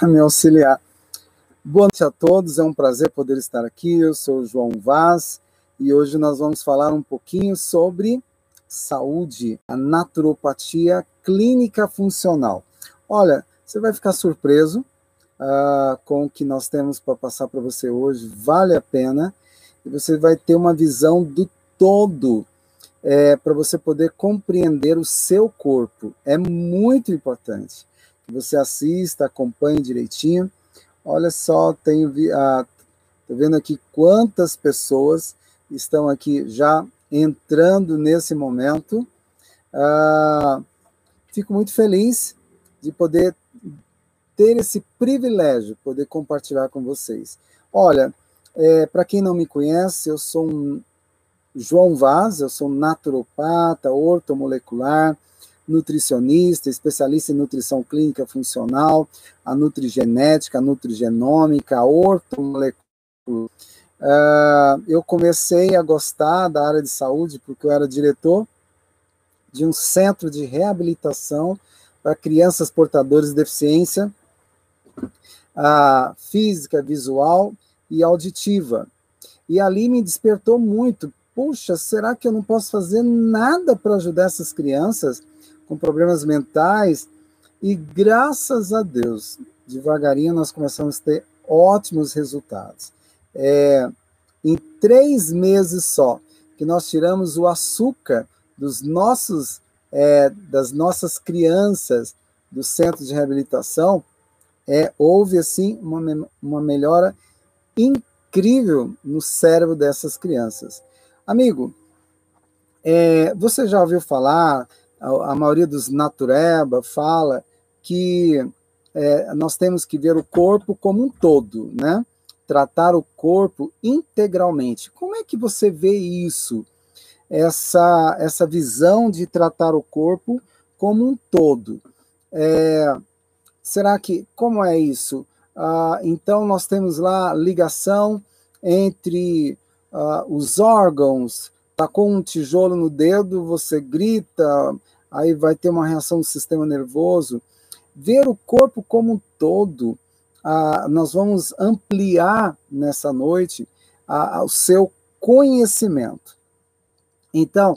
a me auxiliar. Boa noite a todos, é um prazer poder estar aqui. Eu sou o João Vaz e hoje nós vamos falar um pouquinho sobre saúde, a naturopatia clínica funcional. Olha, você vai ficar surpreso uh, com o que nós temos para passar para você hoje, vale a pena, e você vai ter uma visão do todo é, para você poder compreender o seu corpo. É muito importante que você assista, acompanhe direitinho. Olha só, tenho ah, tô vendo aqui quantas pessoas estão aqui já entrando nesse momento. Ah, fico muito feliz de poder ter esse privilégio, poder compartilhar com vocês. Olha, é, para quem não me conhece, eu sou um João Vaz, eu sou naturopata, ortomolecular, nutricionista, especialista em nutrição clínica funcional, a nutrigenética, a nutrigenômica, a ortomolecular. Uh, eu comecei a gostar da área de saúde porque eu era diretor de um centro de reabilitação para crianças portadoras de deficiência uh, física, visual e auditiva. E ali me despertou muito puxa, será que eu não posso fazer nada para ajudar essas crianças com problemas mentais? E graças a Deus, devagarinho nós começamos a ter ótimos resultados. É, em três meses só, que nós tiramos o açúcar dos nossos, é, das nossas crianças do centro de reabilitação, é, houve assim uma, uma melhora incrível no cérebro dessas crianças. Amigo, é, você já ouviu falar, a, a, maioria dos natureba fala que é, nós temos que ver o corpo como um todo, né? Tratar o corpo integralmente. Como é que você vê isso? Essa, essa visão de tratar o corpo como um todo. É, será que, como é isso? Ah, então, nós temos lá ligação entre uh, os órgãos, tá com um tijolo no dedo, você grita, aí vai ter uma reação do sistema nervoso. Ver o corpo como um todo, uh, nós vamos ampliar nessa noite uh, o seu conhecimento. Então,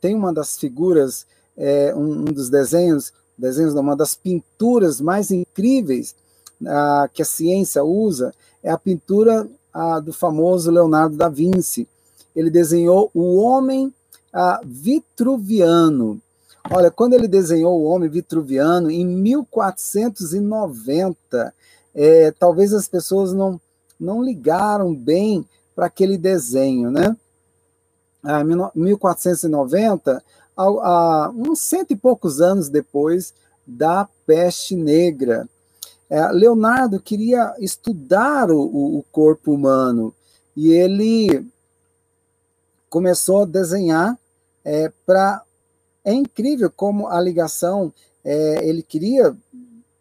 tem uma das figuras, é, um, um, dos desenhos, desenhos, uma das pinturas mais incríveis que a ciência usa, é a pintura a, do famoso Leonardo da Vinci. Ele desenhou o homem a, vitruviano. Olha, quando ele desenhou o homem vitruviano em 1490, é, talvez as pessoas não, não ligaram bem para aquele desenho, né? Ah, 1490, a, a, uns cento e poucos anos depois da peste negra. É, Leonardo queria estudar o, o, corpo humano e ele começou a desenhar é, para. É incrível como a ligação, é, ele queria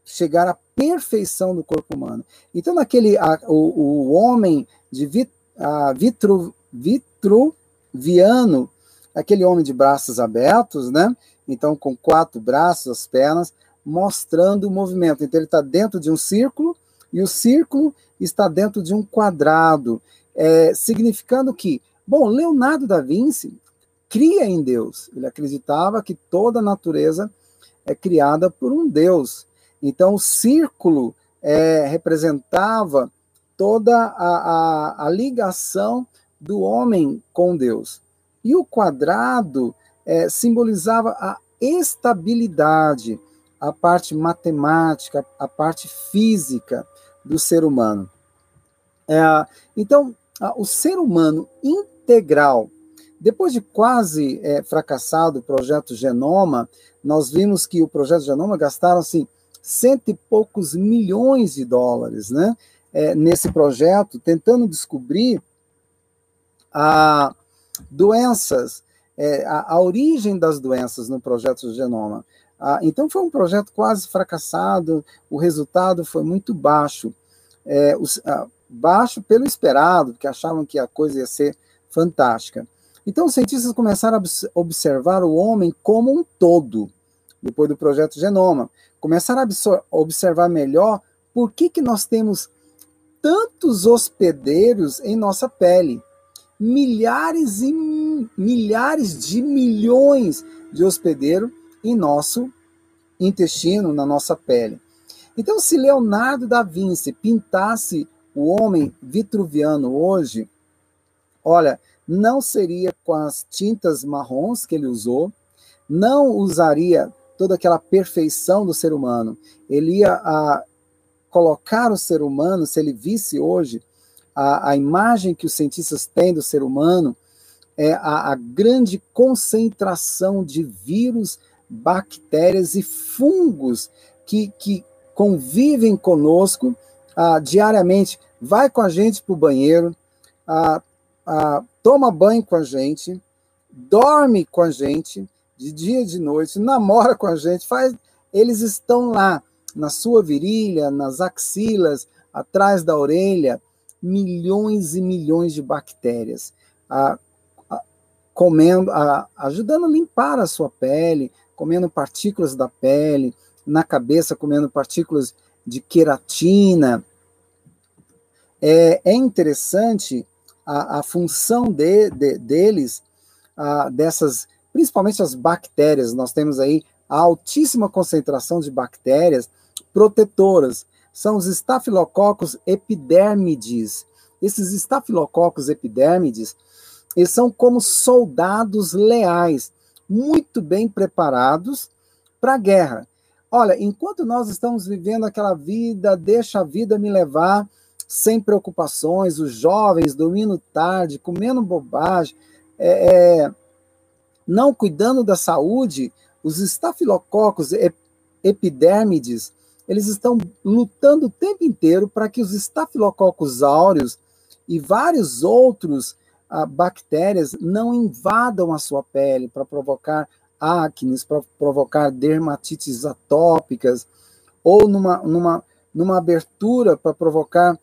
chegar à perfeição do corpo humano. Então, naquele, a, o, o homem de vit, a, vitru, vitruviano, aquele homem de braços abertos, né? Então, com quatro braços, as pernas, mostrando o movimento. Então, ele está dentro de um círculo e o círculo está dentro de um quadrado, é, significando que, bom, Leonardo da Vinci cria em Deus. Ele acreditava que toda a natureza é criada por um Deus. Então, o círculo é, representava toda a, a, a, ligação do homem com Deus. E o quadrado é, simbolizava a estabilidade, a parte matemática, a parte física do ser humano. É, então, o ser humano integral, depois de quase é, fracassado o projeto Genoma, nós vimos que o projeto Genoma gastaram assim, cento e poucos milhões de dólares né, é, nesse projeto, tentando descobrir a doenças, é, a, a origem das doenças no projeto Genoma. Ah, então foi um projeto quase fracassado, o resultado foi muito baixo. É, os, ah, baixo pelo esperado, porque achavam que a coisa ia ser fantástica. Então os cientistas começaram a observar o homem como um todo, depois do projeto Genoma. começaram a observar melhor por que, que nós temos tantos hospedeiros em nossa pele. Milhares e milhares de milhões de hospedeiros em nosso intestino, na nossa pele. Então, se Leonardo da Vinci pintasse o homem vitruviano hoje, olha, não seria com as tintas marrons que ele usou, não usaria toda aquela perfeição do ser humano. Ele ia a, colocar o ser humano, se ele visse hoje a, a imagem que os cientistas têm do ser humano, é a, a grande concentração de vírus, bactérias e fungos que, que convivem conosco ah, diariamente. Vai com a gente para o banheiro, ah, ah, toma banho com a gente, dorme com a gente, de dia e de noite, namora com a gente, faz. Eles estão lá, na sua virilha, nas axilas, atrás da orelha, milhões e milhões de bactérias. Ah, comendo, a, ajudando a limpar a sua pele, comendo partículas da pele, na cabeça comendo partículas de queratina. É, é interessante a, a função de, de, deles, a, dessas, principalmente as bactérias. Nós temos aí a altíssima concentração de bactérias protetoras. São os estafilococos epidermides. Esses estafilococos epidermides, eles são como soldados leais, muito bem preparados para a guerra. Olha, enquanto nós estamos vivendo aquela vida, deixa a vida me levar, sem preocupações, os jovens dormindo tarde, comendo bobagem, é, é, não cuidando da saúde, os estafilococos epidermides, eles estão lutando o tempo inteiro para que os estafilococos áureos e vários outros bactérias não invadam a sua pele para provocar acnes, para provocar dermatites atópicas, ou numa, numa, numa abertura para provocar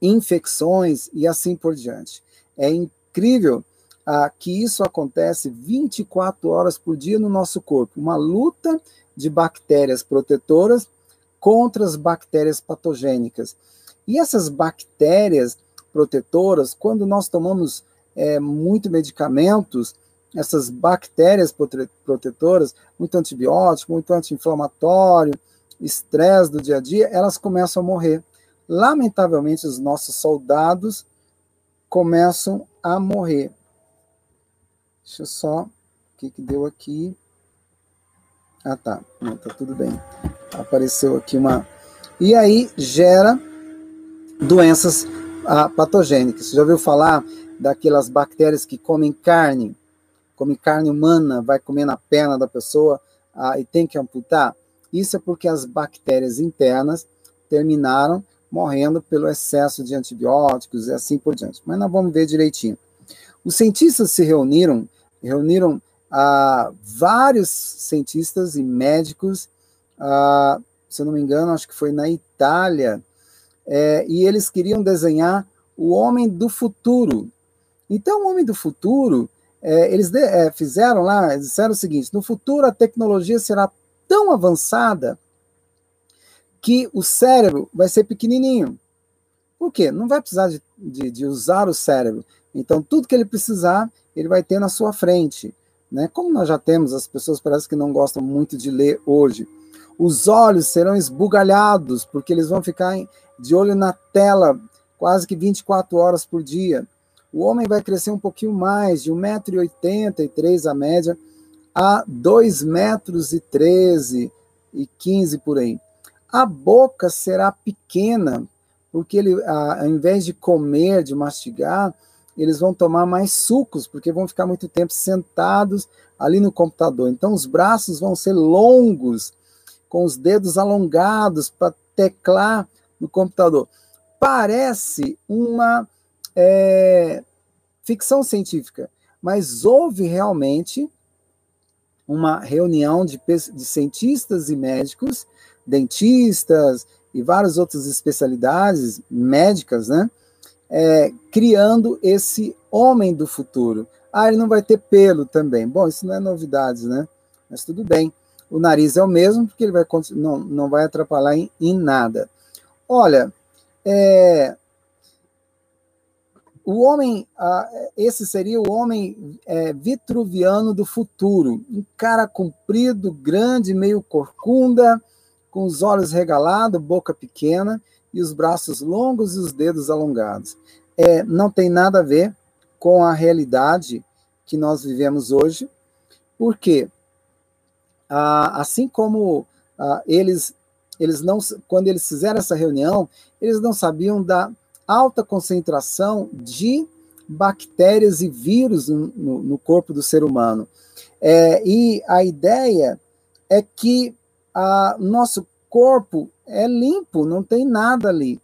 infecções e assim por diante. É incrível ah, que isso acontece 24 horas por dia no nosso corpo, uma luta de bactérias protetoras contra as bactérias patogênicas. E essas bactérias, protetoras, quando nós tomamos é, muito medicamentos, essas bactérias protetoras, muito antibiótico, muito anti-inflamatório, estresse do dia a dia, elas começam a morrer. Lamentavelmente, os nossos soldados começam a morrer. Deixa eu só. O que, que deu aqui? Ah, tá. Não, tá tudo bem. Apareceu aqui uma. E aí gera doenças ah, patogênicas. Você já ouviu falar daquelas bactérias que comem carne, come carne humana, vai comer na perna da pessoa ah, e tem que amputar? Isso é porque as bactérias internas terminaram morrendo pelo excesso de antibióticos e assim por diante. Mas nós vamos ver direitinho. Os cientistas se reuniram, reuniram ah, vários cientistas e médicos, ah, se eu não me engano, acho que foi na Itália, é, e eles queriam desenhar o homem do futuro. Então, o homem do futuro, é, eles de, é, fizeram lá, disseram o seguinte: no futuro a tecnologia será tão avançada que o cérebro vai ser pequenininho. Por quê? Não vai precisar de, de, de usar o cérebro. Então, tudo que ele precisar, ele vai ter na sua frente. Né? Como nós já temos, as pessoas parecem que não gostam muito de ler hoje. Os olhos serão esbugalhados, porque eles vão ficar de olho na tela quase que 24 horas por dia. O homem vai crescer um pouquinho mais, de 1,83m a média, a 2,13 m e 15 por aí. A boca será pequena, porque ele, ao invés de comer, de mastigar, eles vão tomar mais sucos, porque vão ficar muito tempo sentados ali no computador. Então, os braços vão ser longos, com os dedos alongados para teclar no computador. Parece uma é, ficção científica, mas houve realmente uma reunião de, de cientistas e médicos dentistas e várias outras especialidades médicas, né? É, criando esse homem do futuro. Ah, ele não vai ter pelo também. Bom, isso não é novidade, né? Mas tudo bem. O nariz é o mesmo, porque ele vai, não, não vai atrapalhar em, em nada. Olha, é, o homem, esse seria o homem é, vitruviano do futuro. Um cara comprido, grande, meio corcunda, com os olhos regalados, boca pequena e os braços longos e os dedos alongados. É, não tem nada a ver com a realidade que nós vivemos hoje, porque ah, assim como ah, eles, eles não, quando eles fizeram essa reunião, eles não sabiam da alta concentração de bactérias e vírus no, no corpo do ser humano. É, e a ideia é que a nosso corpo é limpo, não tem nada ali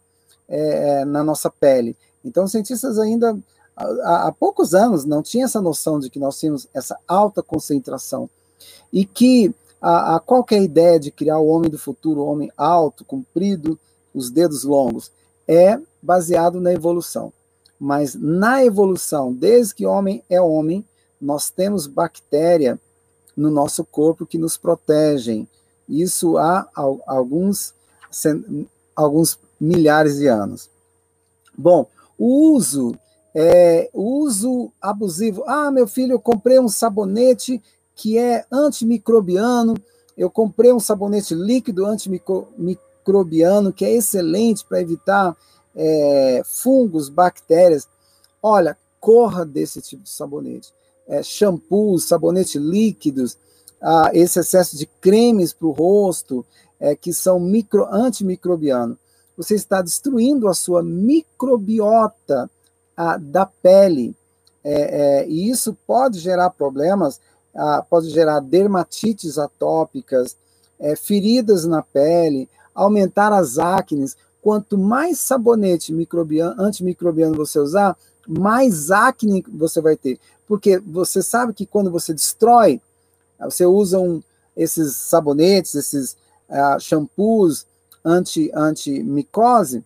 é, é, na nossa pele. Então, os cientistas ainda há, há poucos anos não tinham essa noção de que nós tínhamos essa alta concentração e que a, a qualquer ideia de criar o homem do futuro, o homem alto, comprido, os dedos longos, é baseado na evolução. Mas na evolução, desde que homem é homem, nós temos bactéria no nosso corpo que nos protegem. Isso há alguns, alguns milhares de anos. Bom, o uso, é, uso abusivo. Ah, meu filho, eu comprei um sabonete que é antimicrobiano, eu comprei um sabonete líquido antimicrobiano que é excelente para evitar é, fungos, bactérias. Olha, corra desse tipo de sabonete. É, shampoos, sabonete líquidos, ah, esse excesso de cremes para o rosto, é, que são micro, antimicrobianos. Você está destruindo a sua microbiota a, da pele. É, é, e isso pode gerar problemas, ah, pode gerar dermatites atópicas, é, feridas na pele, aumentar as acnes quanto mais sabonete microbiano, antimicrobiano você usar, mais acne você vai ter. Porque você sabe que quando você destrói, você usa um, esses sabonetes, esses uh, shampoos anti, anti-micose,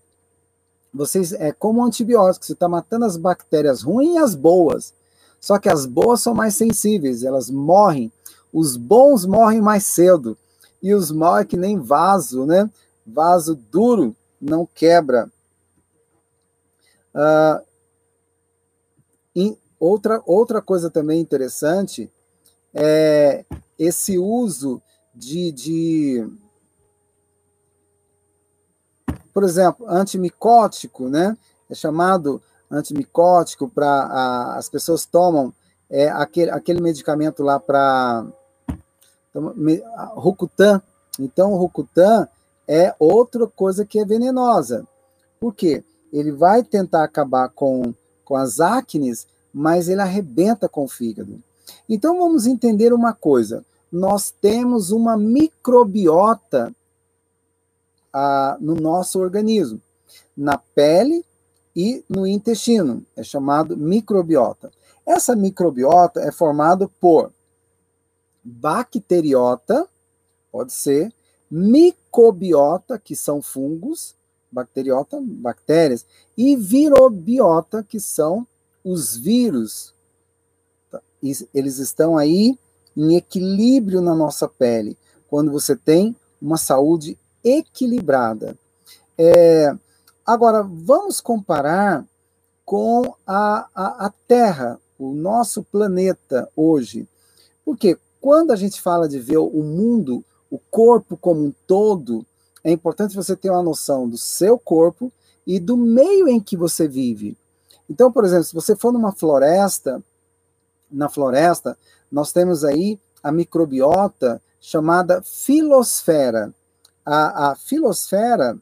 vocês, é como um antibiótico, você está matando as bactérias ruins e as boas. Só que as boas são mais sensíveis, elas morrem. Os bons morrem mais cedo. E os maus é que nem vaso, né? Vaso duro não quebra. Uh, outra, outra coisa também interessante é esse uso de, de por exemplo, antimicótico, né? É chamado antimicótico para as pessoas tomam é, aquele, aquele medicamento lá para Rucutan. Então, o Rucutan é outra coisa que é venenosa. Por quê? Ele vai tentar acabar com, com as acnes, mas ele arrebenta com o fígado. Então vamos entender uma coisa: nós temos uma microbiota ah, no nosso organismo, na pele e no intestino, é chamado microbiota. Essa microbiota é formada por bacteriota, pode ser, micobiota, que são fungos, bacteriota, bactérias, e virobiota, que são os vírus. Tá? Eles estão aí em equilíbrio na nossa pele, quando você tem uma saúde equilibrada. É, agora, vamos comparar com a, a, a Terra, o nosso planeta hoje. Porque quando a gente fala de ver o mundo o corpo como um todo, é importante você ter uma noção do seu corpo e do meio em que você vive. Então, por exemplo, se você for numa floresta, na floresta, nós temos aí a microbiota chamada filosfera. A, a filosfera,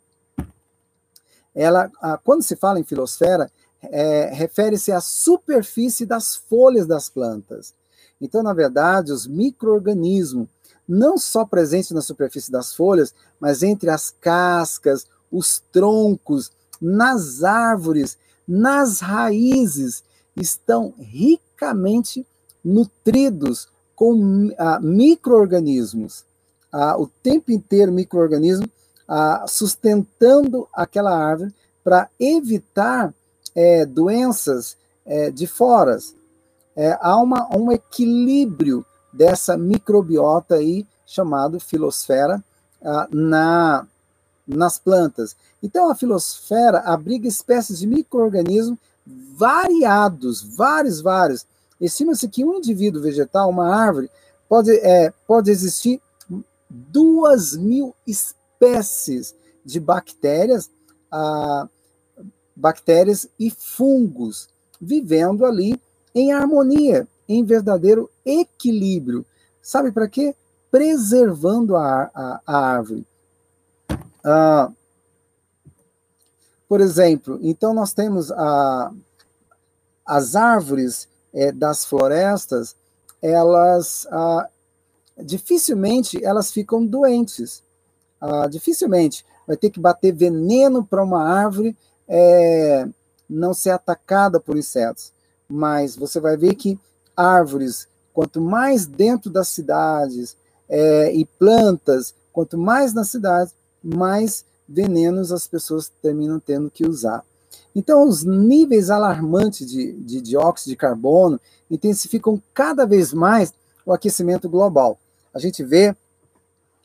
ela, quando se fala em filosfera, é, refere-se à superfície das folhas das plantas. Então, na verdade, os micro-organismos não só presente na superfície das folhas, mas entre as cascas, os troncos, nas árvores, nas raízes, estão ricamente nutridos com ah, micro-organismos. Ah, o tempo inteiro, micro-organismo sustentando aquela árvore para evitar é, doenças é, de foras. É, há uma, um equilíbrio dessa microbiota aí chamado filosfera ah, na, nas plantas. Então, a filosfera abriga espécies de micro-organismos variados, vários, vários. Estima-se que um indivíduo vegetal, uma árvore, pode, é, pode existir duas mil espécies de bactérias, ah, bactérias e fungos vivendo ali em harmonia, em verdadeiro equilíbrio. Sabe para quê? Preservando a, a, a árvore. Ah, por exemplo, então nós temos a, as árvores é, das florestas, elas ah, dificilmente elas ficam doentes. Ah, dificilmente vai ter que bater veneno para uma árvore é, não ser atacada por insetos. Mas você vai ver que árvores, quanto mais dentro das cidades é, e plantas, quanto mais nas cidades, mais venenos as pessoas terminam tendo que usar. Então, os níveis alarmantes de, de dióxido de carbono intensificam cada vez mais o aquecimento global. A gente vê,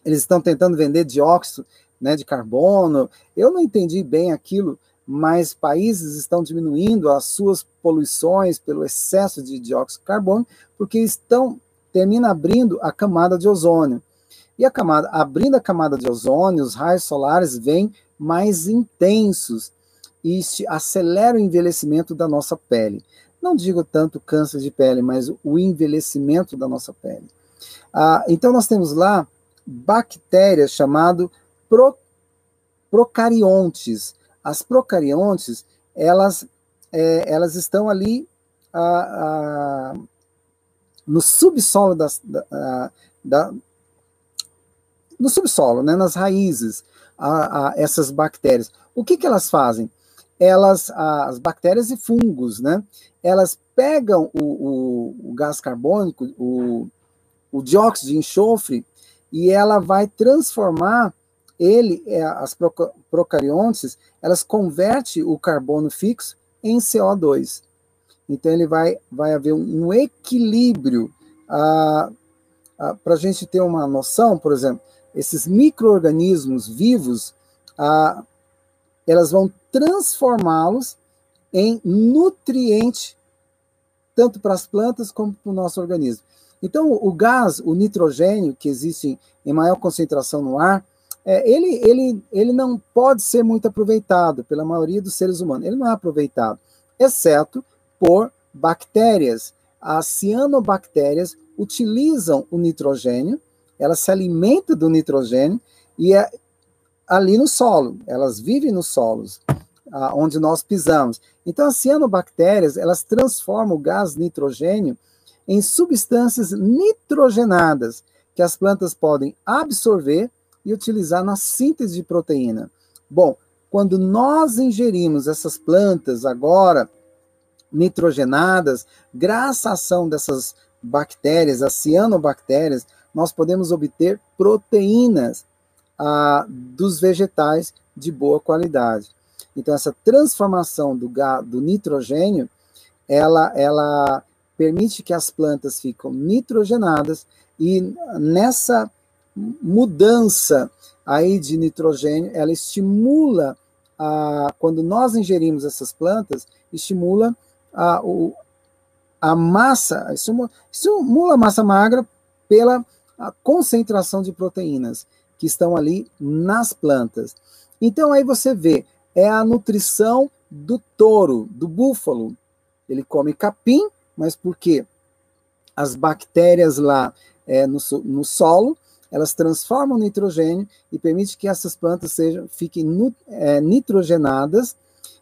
eles estão tentando vender dióxido né, de carbono. Eu não entendi bem aquilo, mas países estão diminuindo as suas poluições pelo excesso de dióxido de carbono, porque estão termina abrindo a camada de ozônio. E a camada, abrindo a camada de ozônio, os raios solares vêm mais intensos e acelera o envelhecimento da nossa pele. Não digo tanto câncer de pele, mas o envelhecimento da nossa pele. Ah, então nós temos lá bactérias chamado pro, procariontes. As procariontes, elas, é, elas estão ali ah, ah, no subsolo das, da, da, no subsolo, né, nas raízes, a, a, essas bactérias. O que, que elas fazem? Elas, as bactérias e fungos, né, elas pegam o, o, o gás carbônico, o, o dióxido de enxofre, e ela vai transformar ele, é, as procariontes, elas convertem o carbono fixo em CO2. Então ele vai, vai haver um, equilíbrio. Ah, ah, Para a gente ter uma noção, por exemplo, esses micro-organismos vivos, ah, elas vão transformá-los em nutriente, tanto para as plantas como para o nosso organismo. Então, o gás, o nitrogênio, que existe em maior concentração no ar, é, ele, ele, ele não pode ser muito aproveitado pela maioria dos seres humanos. Ele não é aproveitado, exceto por bactérias. As cianobactérias utilizam o nitrogênio, elas se alimentam do nitrogênio e é ali no solo, elas vivem nos solos, onde nós pisamos. Então, as cianobactérias, elas transformam o gás nitrogênio em substâncias nitrogenadas que as plantas podem absorver e utilizar na síntese de proteína. Bom, quando nós ingerimos essas plantas agora nitrogenadas, graças à ação dessas bactérias, as cianobactérias, nós podemos obter proteínas ah, dos vegetais de boa qualidade. Então, essa transformação do, do nitrogênio, ela, ela permite que as plantas ficam nitrogenadas e nessa mudança aí de nitrogênio, ela estimula a, quando nós ingerimos essas plantas, estimula a, o, a massa, estimula a massa magra pela concentração de proteínas que estão ali nas plantas. Então aí você vê, é a nutrição do touro, do búfalo. Ele come capim, mas por quê? As bactérias lá é, no, no solo, elas transformam nitrogênio e permite que essas plantas sejam, fiquem nu, é, nitrogenadas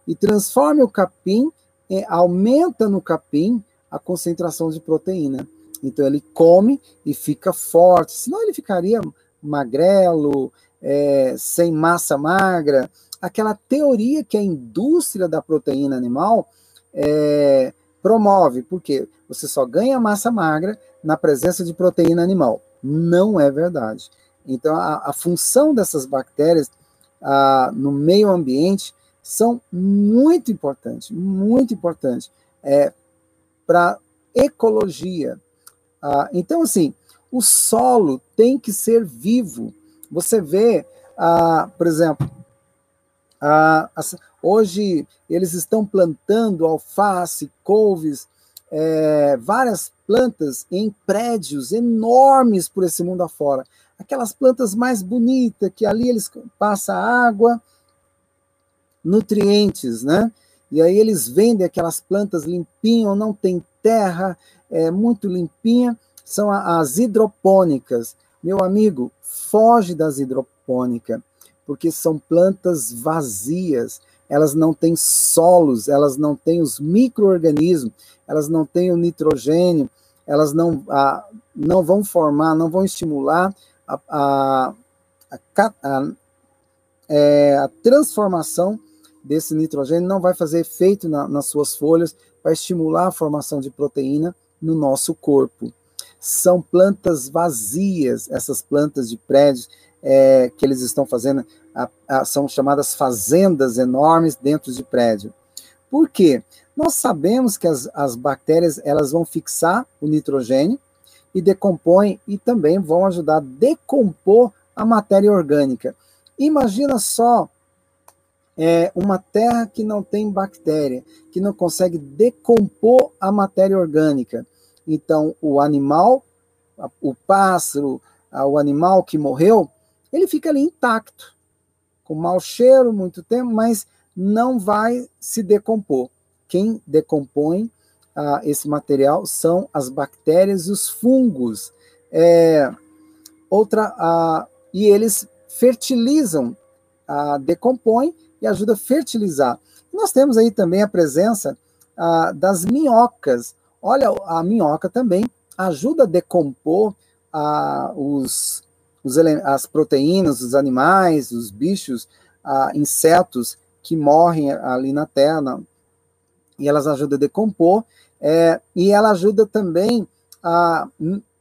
e transforme o capim, é, aumenta no capim a concentração de proteína. Então ele come e fica forte, senão ele ficaria magrelo, é, sem massa magra. Aquela teoria que a indústria da proteína animal é, promove, porque você só ganha massa magra na presença de proteína animal. Não é verdade. Então, a, a função dessas bactérias a, no meio ambiente são muito importantes, muito importantes é, para ecologia. Ah, então, assim, O solo tem que ser vivo. Você vê, ah, por exemplo, ah, hoje eles estão plantando alface, couves, é, várias plantas em prédios enormes por esse mundo afora. Aquelas plantas mais bonitas, que ali eles passam água, nutrientes, né? E aí eles vendem aquelas plantas limpinhas, não tem terra, é muito limpinha, são as hidropônicas. Meu amigo, foge das hidropônicas, porque são plantas vazias, elas não têm solos, elas não têm os micro-organismos, elas não têm o nitrogênio, elas não, a, não vão formar, não vão estimular a, a, a, é, a transformação desse nitrogênio, não vai fazer efeito na, nas suas folhas para estimular a formação de proteína no nosso corpo. São plantas vazias, essas plantas de prédios é, que eles estão fazendo, são chamadas fazendas enormes dentro de prédio. Por quê? Nós sabemos que as, as bactérias elas vão fixar o nitrogênio e decompõem e também vão ajudar a decompor a matéria orgânica. Imagina só é, uma terra que não tem bactéria, que não consegue decompor a matéria orgânica. Então, o animal, o pássaro, o animal que morreu, ele fica ali intacto, com mau cheiro muito tempo, mas não vai se decompor. Quem decompõe ah, esse material são as bactérias e os fungos. É, outra, ah, e eles fertilizam, ah, decompõem e ajuda a fertilizar. Nós temos aí também a presença ah, das minhocas. Olha, a minhoca também ajuda a decompor ah, os, os, as proteínas dos animais, os bichos, ah, insetos que morrem ali na terra, e elas ajudam a decompor, é, e ela ajuda também a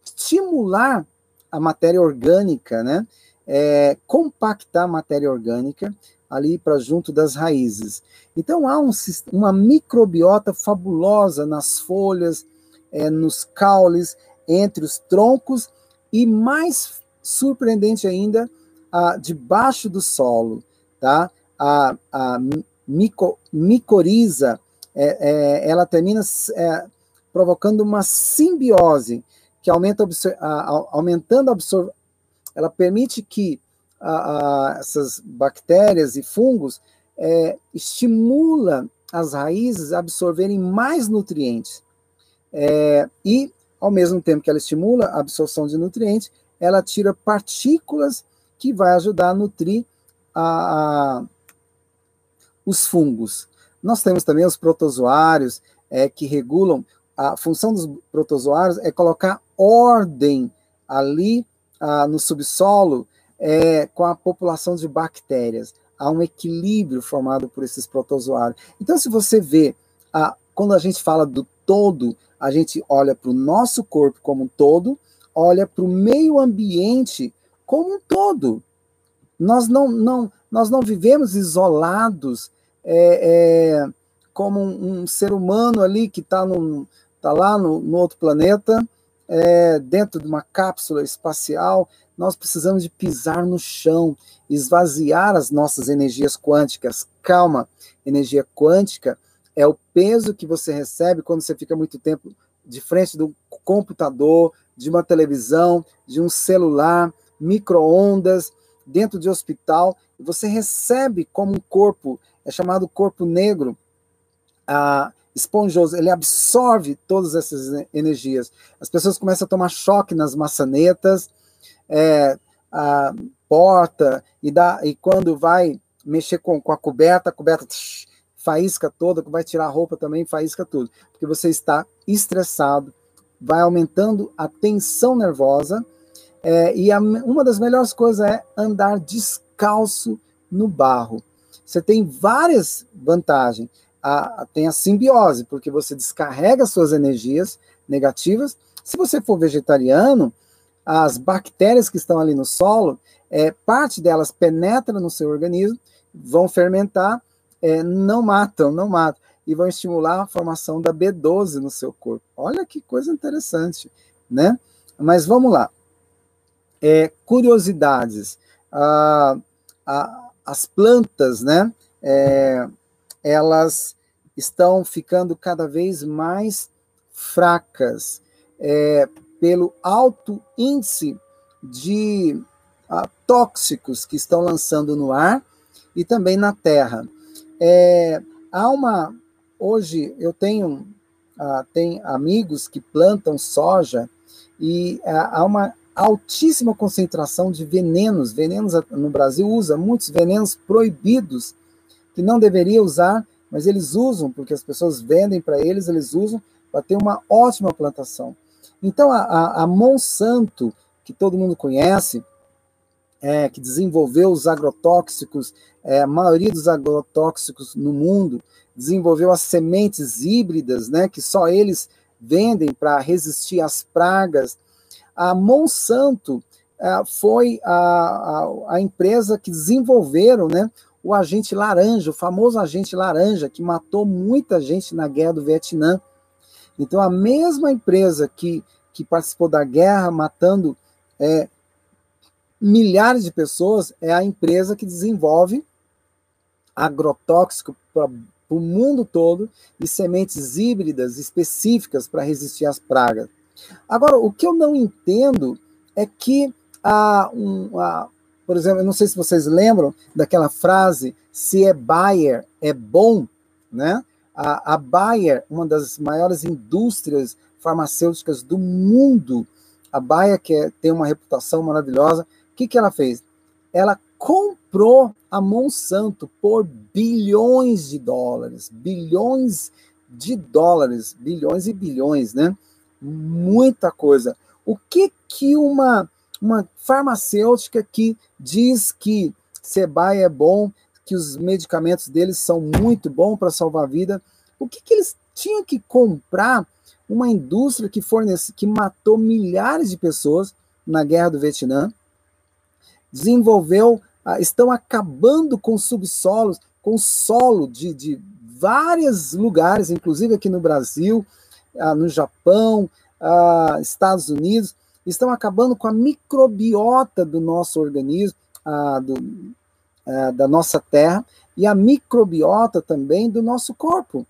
estimular a matéria orgânica, né? É, compactar a matéria orgânica ali para junto das raízes. Então há um, uma microbiota fabulosa nas folhas, é, nos caules, entre os troncos e mais surpreendente ainda, ah, debaixo do solo, tá? A, a mico, micoriza, é, é, ela termina é, provocando uma simbiose que aumenta a, aumentando a absorção, ela permite que a, essas bactérias e fungos é, estimula as raízes a absorverem mais nutrientes. É, e, ao mesmo tempo que ela estimula a absorção de nutrientes, ela tira partículas que vai ajudar a nutrir a, a, os fungos. Nós temos também os protozoários é, que regulam. A função dos protozoários é colocar ordem ali ah, no subsolo é, com a população de bactérias. Há um equilíbrio formado por esses protozoários. Então, se você vê, ah, quando a gente fala do todo, a gente olha para o nosso corpo como um todo, olha para o meio ambiente como um todo. Nós não, não, nós não vivemos isolados é, é, como um, um, ser humano ali que está tá lá no, no outro planeta, é, dentro de uma cápsula espacial. Nós precisamos de pisar no chão, esvaziar as nossas energias quânticas. Calma, energia quântica é o peso que você recebe quando você fica muito tempo de frente do computador, de uma televisão, de um celular, microondas, dentro de hospital, você recebe como um corpo, é chamado corpo negro, ah, esponjoso, ele absorve todas essas energias. As pessoas começam a tomar choque nas maçanetas, é, a porta, e, dá, e quando vai mexer com, com a coberta, a coberta tsh, faísca toda, vai tirar a roupa também, faísca tudo, porque você está estressado, vai aumentando a tensão nervosa. É, e a, uma das melhores coisas é andar descalço no barro. Você tem várias vantagens. A, a, tem a simbiose, porque você descarrega suas energias negativas. Se você for vegetariano, as bactérias que estão ali no solo, é, parte delas penetra no seu organismo, vão fermentar, é, não matam, não matam e vão estimular a formação da B12 no seu corpo. Olha que coisa interessante, né? Mas vamos lá. é, curiosidades. Ah, a, as plantas, né? É, elas estão ficando cada vez mais fracas é, pelo alto índice de ah, tóxicos que estão lançando no ar e também na terra. É, há uma hoje eu tenho ah, tem amigos que plantam soja e ah, há uma altíssima concentração de venenos. Venenos no Brasil usa muitos venenos proibidos que não deveria usar, mas eles usam porque as pessoas vendem para eles, eles usam para ter uma ótima plantação. Então a, a, a Monsanto, que todo mundo conhece, é, que desenvolveu os agrotóxicos, é, a maioria dos agrotóxicos no mundo, desenvolveu as sementes híbridas, né, que só eles vendem para resistir às pragas. A Monsanto é, foi a, a, a, empresa que desenvolveram né, o agente laranja, o famoso agente laranja, que matou muita gente na guerra do Vietnã. Então, a mesma empresa que, que participou da guerra, matando é, milhares de pessoas, é a empresa que desenvolve agrotóxico para o mundo todo e sementes híbridas específicas para resistir às pragas. Agora, o que eu não entendo é que, a, um, a, por exemplo, eu não sei se vocês lembram daquela frase: se é Bayer, é bom, né? A, a Bayer, uma das maiores indústrias farmacêuticas do mundo, a Bayer, que é, tem uma reputação maravilhosa, que, que ela fez? Ela comprou a Monsanto por bilhões de dólares, bilhões de dólares, bilhões e bilhões, né? Muita coisa. O que que uma uma farmacêutica que diz que Sebaia é bom, que os medicamentos deles são muito bons para salvar a vida, o que que eles tinham que comprar uma indústria que fornece, que matou milhares de pessoas na guerra do Vietnã, desenvolveu ah, estão acabando com subsolos, com solo de, de vários lugares, inclusive aqui no Brasil, ah, no Japão, ah, Estados Unidos, estão acabando com a microbiota do nosso organismo, do, da nossa terra, e a microbiota também do nosso corpo.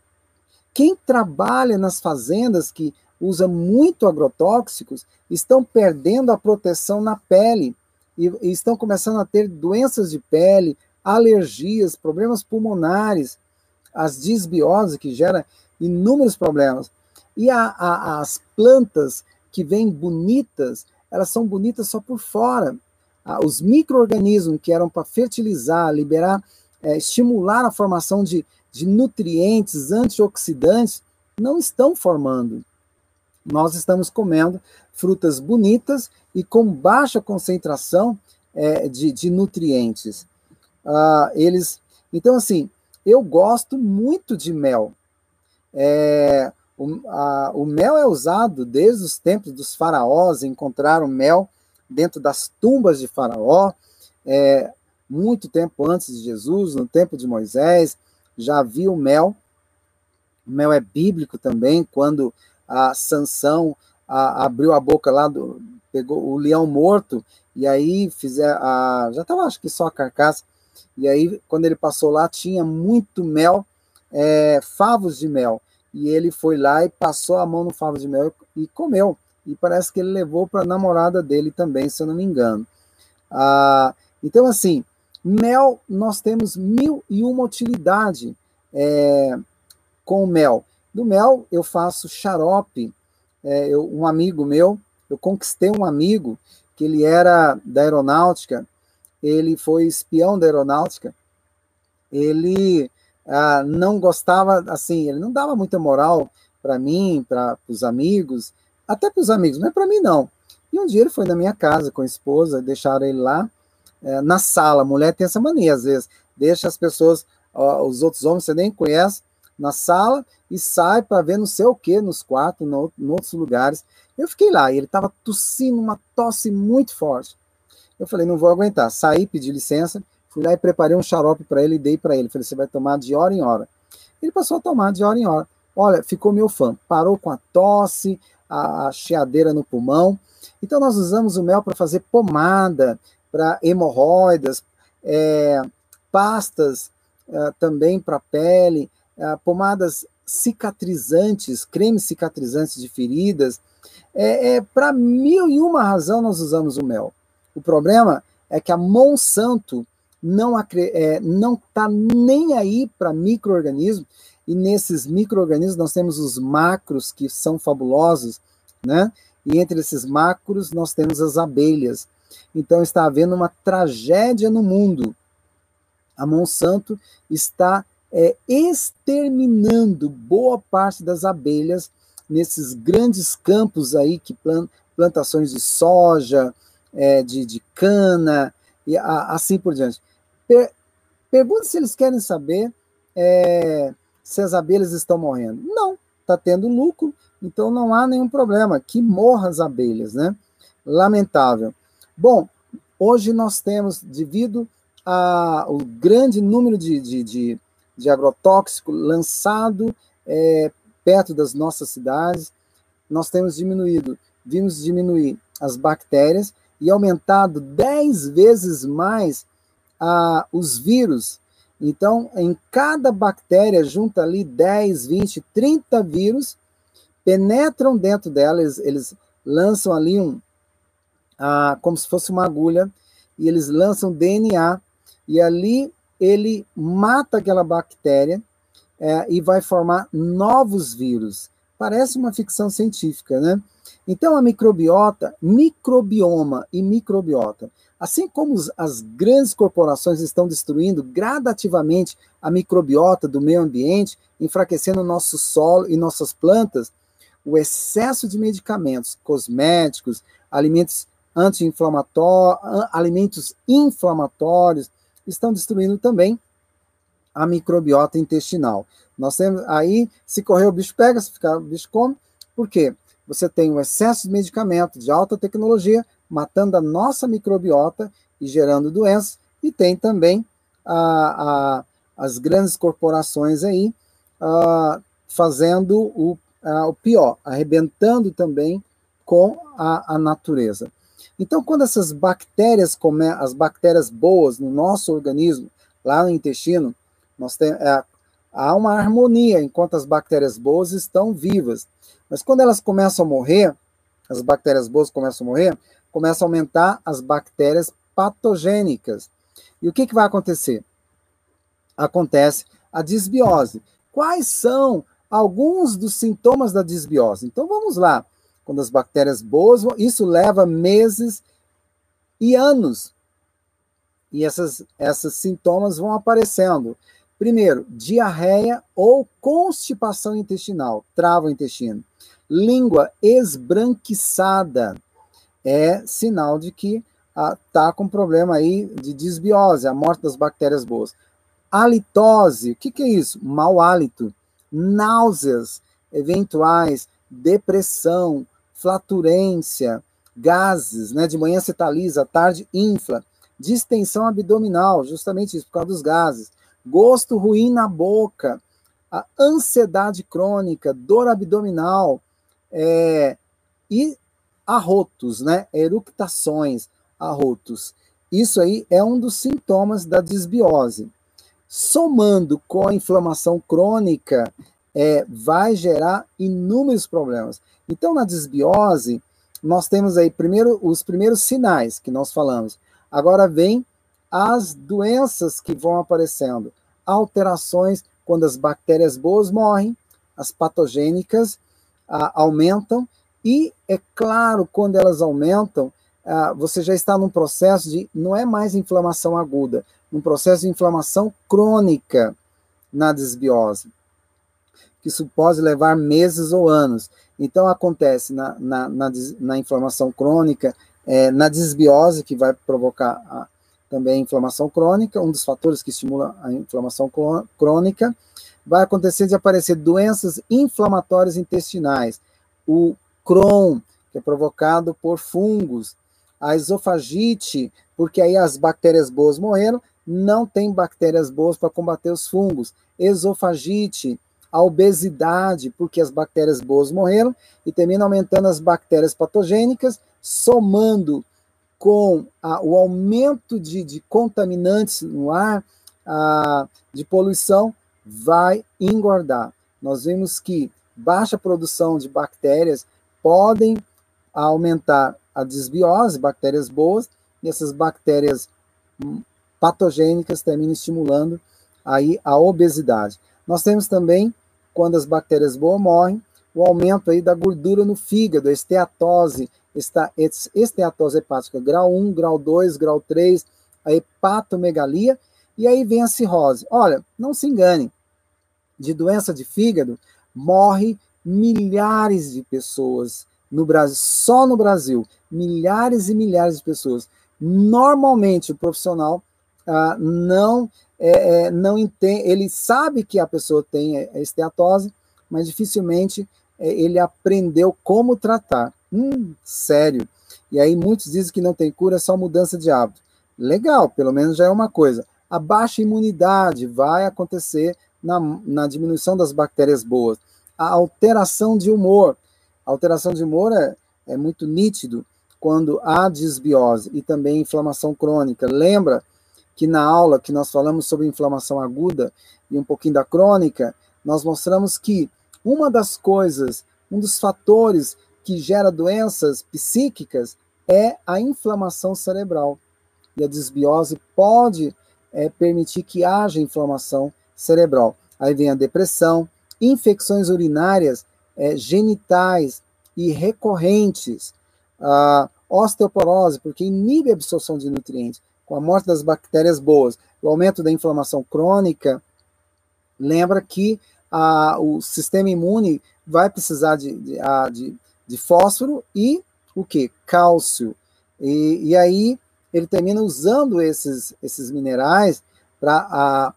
Quem trabalha nas fazendas que usa muito agrotóxicos estão perdendo a proteção na pele, e, e estão começando a ter doenças de pele, alergias, problemas pulmonares, as disbioses, que gera inúmeros problemas. E a, a, as plantas que vêm bonitas, elas são bonitas só por fora. os micro-organismos que eram para fertilizar, liberar, é, estimular a formação de, de nutrientes, antioxidantes, não estão formando. Nós estamos comendo frutas bonitas e com baixa concentração é, de, de, nutrientes. Ah, eles, então assim, eu gosto muito de mel. É, o, a, o, mel é usado desde os tempos dos faraós, encontraram mel dentro das tumbas de faraó, é, muito tempo antes de Jesus, no tempo de Moisés, já havia o mel. O mel é bíblico também, quando a Sansão a, abriu a boca lá, do, pegou o leão morto, e aí fizer a, já estava acho que só a carcaça, e aí quando ele passou lá tinha muito mel, é, favos de mel, e ele foi lá e passou a mão no favo de mel e comeu, e parece que ele levou para a namorada dele também, se eu não me engano. Ah, então assim, mel nós temos mil e uma utilidade é, com mel. Do mel eu faço xarope, é, eu, um amigo meu, eu conquistei um amigo que ele era da aeronáutica, ele foi espião da aeronáutica, ele ah, não gostava, assim, ele não dava muita moral para mim, para os amigos, até para os amigos, mas para mim não. E um dia ele foi na minha casa com a esposa, deixaram ele lá é, na sala. A mulher tem essa mania, às vezes, deixa as pessoas, ó, os outros homens você nem conhece, na sala e sai para ver não sei o que nos quartos, no, em outros lugares. Eu fiquei lá e ele estava tossindo uma tosse muito forte. Eu falei, não vou aguentar. Saí, pedi licença, fui lá e preparei um xarope para ele e dei para ele. Falei, você vai tomar de hora em hora. Ele passou a tomar de hora em hora. Olha, ficou meu fã. Parou com a tosse, a, a chiadeira no pulmão. Então, nós usamos o mel para fazer pomada, para hemorroidas, é, pastas é, também para pele, é, pomadas cicatrizantes, cremes cicatrizantes de feridas. É, é para mil e uma razão nós usamos o mel. O problema é que a Monsanto não é, está nem aí para micro-organismos, e nesses micro-organismos nós temos os macros, que são fabulosos, né? E entre esses macros nós temos as abelhas. Então está havendo uma tragédia no mundo. A Monsanto está é, exterminando boa parte das abelhas nesses grandes campos aí que plantações de soja, é, de, de, cana e a, assim por diante. Per, pergunta se eles querem saber é, se as abelhas estão morrendo. Não, está tendo lucro, então não há nenhum problema. Que morra as abelhas, né? Lamentável. Bom, hoje nós temos, devido ao grande número de, de, de, de agrotóxico lançado é, perto das nossas cidades, nós temos diminuído, vimos diminuir as bactérias e aumentado 10 vezes mais ah, os vírus. Então, em cada bactéria, junta ali 10, 20, 30 vírus, penetram dentro dela, eles, eles lançam ali um, ah, como se fosse uma agulha, e eles lançam DNA, e ali ele mata aquela bactéria é, e vai formar novos vírus. Parece uma ficção científica, né? Então, a microbiota, microbioma e microbiota, assim como as grandes corporações estão destruindo gradativamente a microbiota do meio ambiente, enfraquecendo nosso solo e nossas plantas, o excesso de medicamentos, cosméticos, alimentos anti-inflamatórios, alimentos inflamatórios, estão destruindo também a microbiota intestinal. Nós temos aí, se correr o bicho pega, se ficar o bicho come, por quê? Você tem um excesso de medicamento de alta tecnologia matando a nossa microbiota e gerando doenças, e tem também a, a, as grandes corporações aí a, fazendo o, o pior, arrebentando também com a, a natureza. Então, quando essas bactérias, as bactérias boas no nosso organismo, lá no intestino, nós tem, é, há uma harmonia enquanto as bactérias boas estão vivas. Mas quando elas começam a morrer, as bactérias boas começam a morrer, começam a aumentar as bactérias patogênicas. E o que, que vai acontecer? Acontece a disbiose. Quais são alguns dos sintomas da disbiose? Então vamos lá quando as bactérias boas, isso leva meses e anos. E essas, esses sintomas vão aparecendo. Primeiro, diarreia ou constipação intestinal, trava o intestino. Língua esbranquiçada é sinal de que está ah, com problema aí de disbiose, a morte das bactérias boas. Halitose, o que, que é isso? Mau hálito, náuseas eventuais, depressão, flaturência, gases, né? De manhã você talisa, à tarde infla, distensão abdominal, justamente isso, por causa dos gases, gosto ruim na boca, a ansiedade crônica, dor abdominal, é, e arrotos, né? Eructações, arrotos. Isso aí é um dos sintomas da disbiose. Somando com a inflamação crônica, é, vai gerar inúmeros problemas. Então, na desbiose, nós temos aí primeiro os primeiros sinais que nós falamos. Agora vem as doenças que vão aparecendo, alterações quando as bactérias boas morrem, as patogênicas aumentam e é claro quando elas aumentam, você já está num processo de não é mais inflamação aguda, um processo de inflamação crônica na desbiose que isso pode levar meses ou anos. Então, acontece na, na, na, na inflamação crônica, é, na desbiose, que vai provocar a, também a inflamação crônica, um dos fatores que estimula a inflamação crônica, vai acontecer de aparecer doenças inflamatórias intestinais, o Crohn, que é provocado por fungos, a esofagite, porque aí as bactérias boas morreram, não tem bactérias boas para combater os fungos, esofagite, a obesidade, porque as bactérias boas morreram, e termina aumentando as bactérias patogênicas, somando com a, o aumento de, de, contaminantes no ar, a, de poluição, vai engordar. Nós vimos que baixa produção de bactérias podem aumentar a desbiose, bactérias boas, e essas bactérias patogênicas terminam estimulando aí a obesidade. Nós temos também, quando as bactérias boas morrem, o aumento aí da gordura no fígado, a esteatose, esta, esteatose hepática grau 1, grau 2, grau 3, a hepatomegalia, e aí vem a cirrose. Olha, não se engane, de doença de fígado morre milhares de pessoas no Brasil, só no Brasil, milhares e milhares de pessoas. Normalmente o profissional ah, não é, é, não entende, ele sabe que a pessoa tem a esteatose, mas dificilmente é, ele aprendeu como tratar. Hum, sério. E aí muitos dizem que não tem cura, é só mudança de hábito. Legal, pelo menos já é uma coisa. A baixa imunidade vai acontecer na, na diminuição das bactérias boas. A alteração de humor. A alteração de humor é, é muito nítido quando há desbiose e também inflamação crônica. Lembra que na aula que nós falamos sobre inflamação aguda e um pouquinho da crônica, nós mostramos que uma das coisas, um dos fatores que gera doenças psíquicas é a inflamação cerebral. E a desbiose pode é, permitir que haja inflamação cerebral. Aí vem a depressão, infecções urinárias é, genitais e recorrentes, a osteoporose, porque inibe a absorção de nutrientes, com a morte das bactérias boas, o aumento da inflamação crônica, lembra que a, o sistema imune vai precisar de, de, de, de fósforo e o que? Cálcio. E, e aí ele termina usando esses, esses minerais para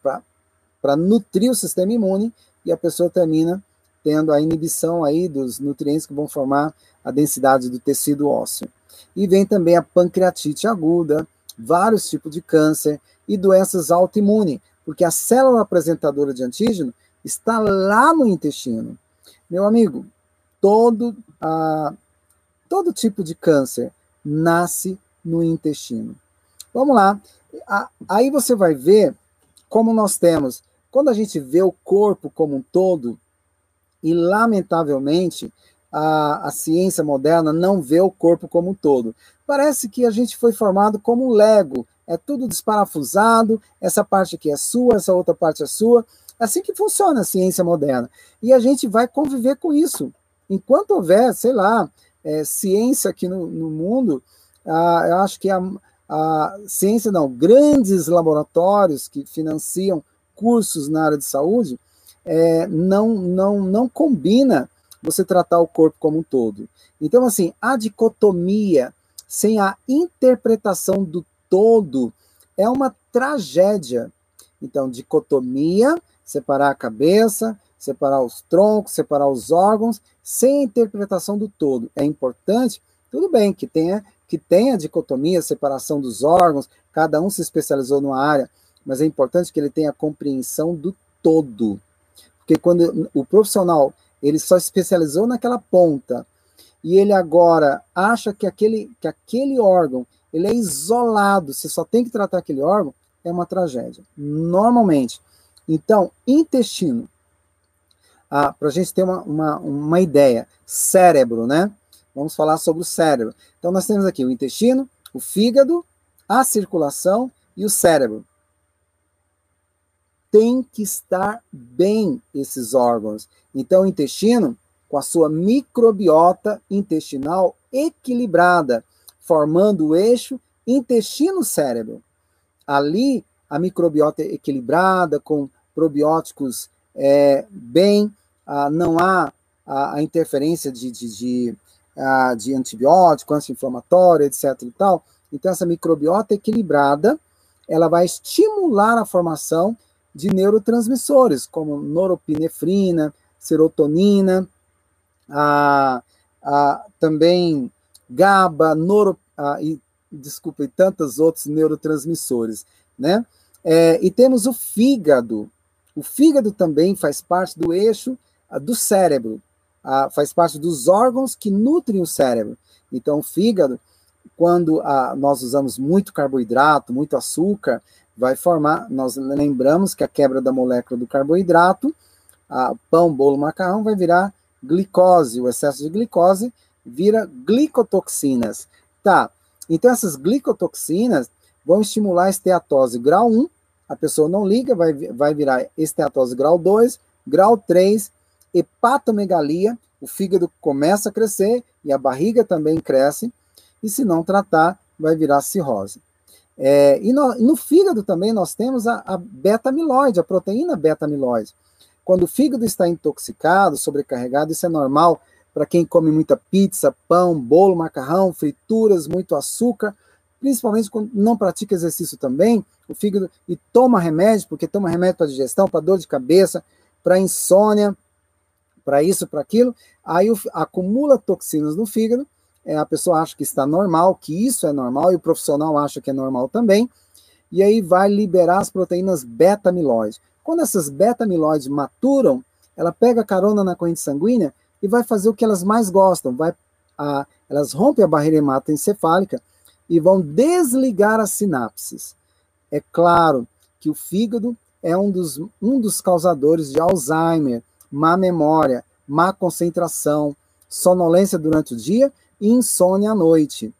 nutrir o sistema imune e a pessoa termina tendo a inibição aí dos nutrientes que vão formar a densidade do tecido ósseo. E vem também a pancreatite aguda, vários tipos de câncer e doenças autoimunes, porque a célula apresentadora de antígeno está lá no intestino. Meu amigo, todo, ah, todo tipo de câncer nasce no intestino. Vamos lá. Aí você vai ver como nós temos, quando a gente vê o corpo como um todo, e lamentavelmente a, a ciência moderna não vê o corpo como um todo. Parece que a gente foi formado como um Lego, é tudo desparafusado, essa parte aqui é sua, essa outra parte é sua. Assim que funciona a ciência moderna. E a gente vai conviver com isso. Enquanto houver, sei lá, é, ciência aqui no, no mundo, eu acho que a, a ciência não, grandes laboratórios que financiam cursos na área de saúde, é, não, não, não combina você tratar o corpo como um todo. Então, assim, a dicotomia sem a interpretação do todo é uma tragédia. Então, dicotomia, separar a cabeça, separar os troncos, separar os órgãos, sem a interpretação do todo. É importante, tudo bem que tenha que tenha dicotomia, separação dos órgãos, cada um se especializou numa área, mas é importante que ele tenha a compreensão do todo. Porque quando o profissional ele só especializou naquela ponta e ele agora acha que aquele, que aquele órgão ele é isolado, você só tem que tratar aquele órgão, é uma tragédia. Normalmente. Então, intestino. Ah, Para a gente ter uma, uma, uma ideia, cérebro, né? Vamos falar sobre o cérebro. Então, nós temos aqui o intestino, o fígado, a circulação e o cérebro tem que estar bem esses órgãos. Então, o intestino, com a sua microbiota intestinal equilibrada, formando o eixo intestino-cérebro. Ali, a microbiota equilibrada, com probióticos é, bem, ah, não há a, a interferência de, de, de, ah, de antibiótico, anti-inflamatório, etc. E tal. Então, essa microbiota equilibrada, ela vai estimular a formação de neurotransmissores, como noropinefrina, serotonina, a, a, também GABA, noro, a, e, desculpa, e tantos outros neurotransmissores, né? É, e temos o fígado. O fígado também faz parte do eixo do cérebro, faz parte dos órgãos que nutrem o cérebro. Então, o fígado, quando nós usamos muito carboidrato, muito açúcar, vai formar. Nós lembramos que a quebra da molécula do carboidrato, pão, bolo, macarrão, vai virar glicose. O excesso de glicose vira glicotoxinas. Tá. Então, essas glicotoxinas vão estimular a esteatose grau 1, a pessoa não liga, vai, vai virar esteatose grau 2, grau 3, hepatomegalia, o fígado começa a crescer e a barriga também cresce, e se não tratar, vai virar cirrose. É, e no, no, fígado também nós temos a, a beta-amiloide, a proteína beta-amiloide. Quando o fígado está intoxicado, sobrecarregado, isso é normal para quem come muita pizza, pão, bolo, macarrão, frituras, muito açúcar, principalmente quando não pratica exercício também, o fígado e toma remédio, porque toma remédio para digestão, para dor de cabeça, para insônia, para isso, para aquilo, aí o, acumula toxinas no fígado, é, a pessoa acha que está normal, que isso é normal, e o profissional acha que é normal também, e aí vai liberar as proteínas beta-amiloide. Quando essas beta-amiloides maturam, ela pega carona na corrente sanguínea e vai fazer o que elas mais gostam, vai a, elas rompem a barreira hematoencefálica e vão desligar as sinapses. É claro que o fígado é um dos, um dos causadores de Alzheimer, má memória, má concentração, sonolência durante o dia e insônia à noite.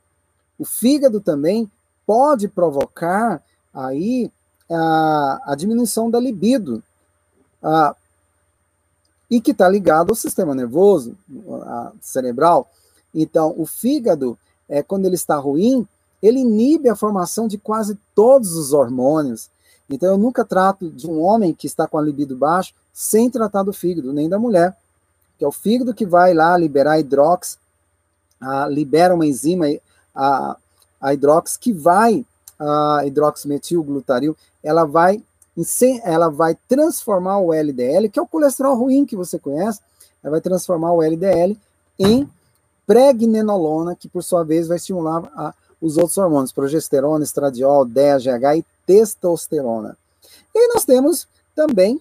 O fígado também pode provocar aí a, a diminuição da libido, a, e que está ligado ao sistema nervoso a, cerebral. Então, o fígado, é, quando ele está ruim, ele inibe a formação de quase todos os hormônios. Então, eu nunca trato de um homem que está com a libido baixo sem tratar do fígado, nem da mulher, que é o fígado que vai lá liberar hidrox, libera uma enzima, a, a hidrox, que vai, a hidroximetilglutaril, ela vai, ela vai transformar o LDL, que é o colesterol ruim que você conhece, ela vai transformar o LDL em pregnenolona, que por sua vez vai estimular a, os outros hormônios, progesterona, estradiol, DHA e testosterona. E nós temos também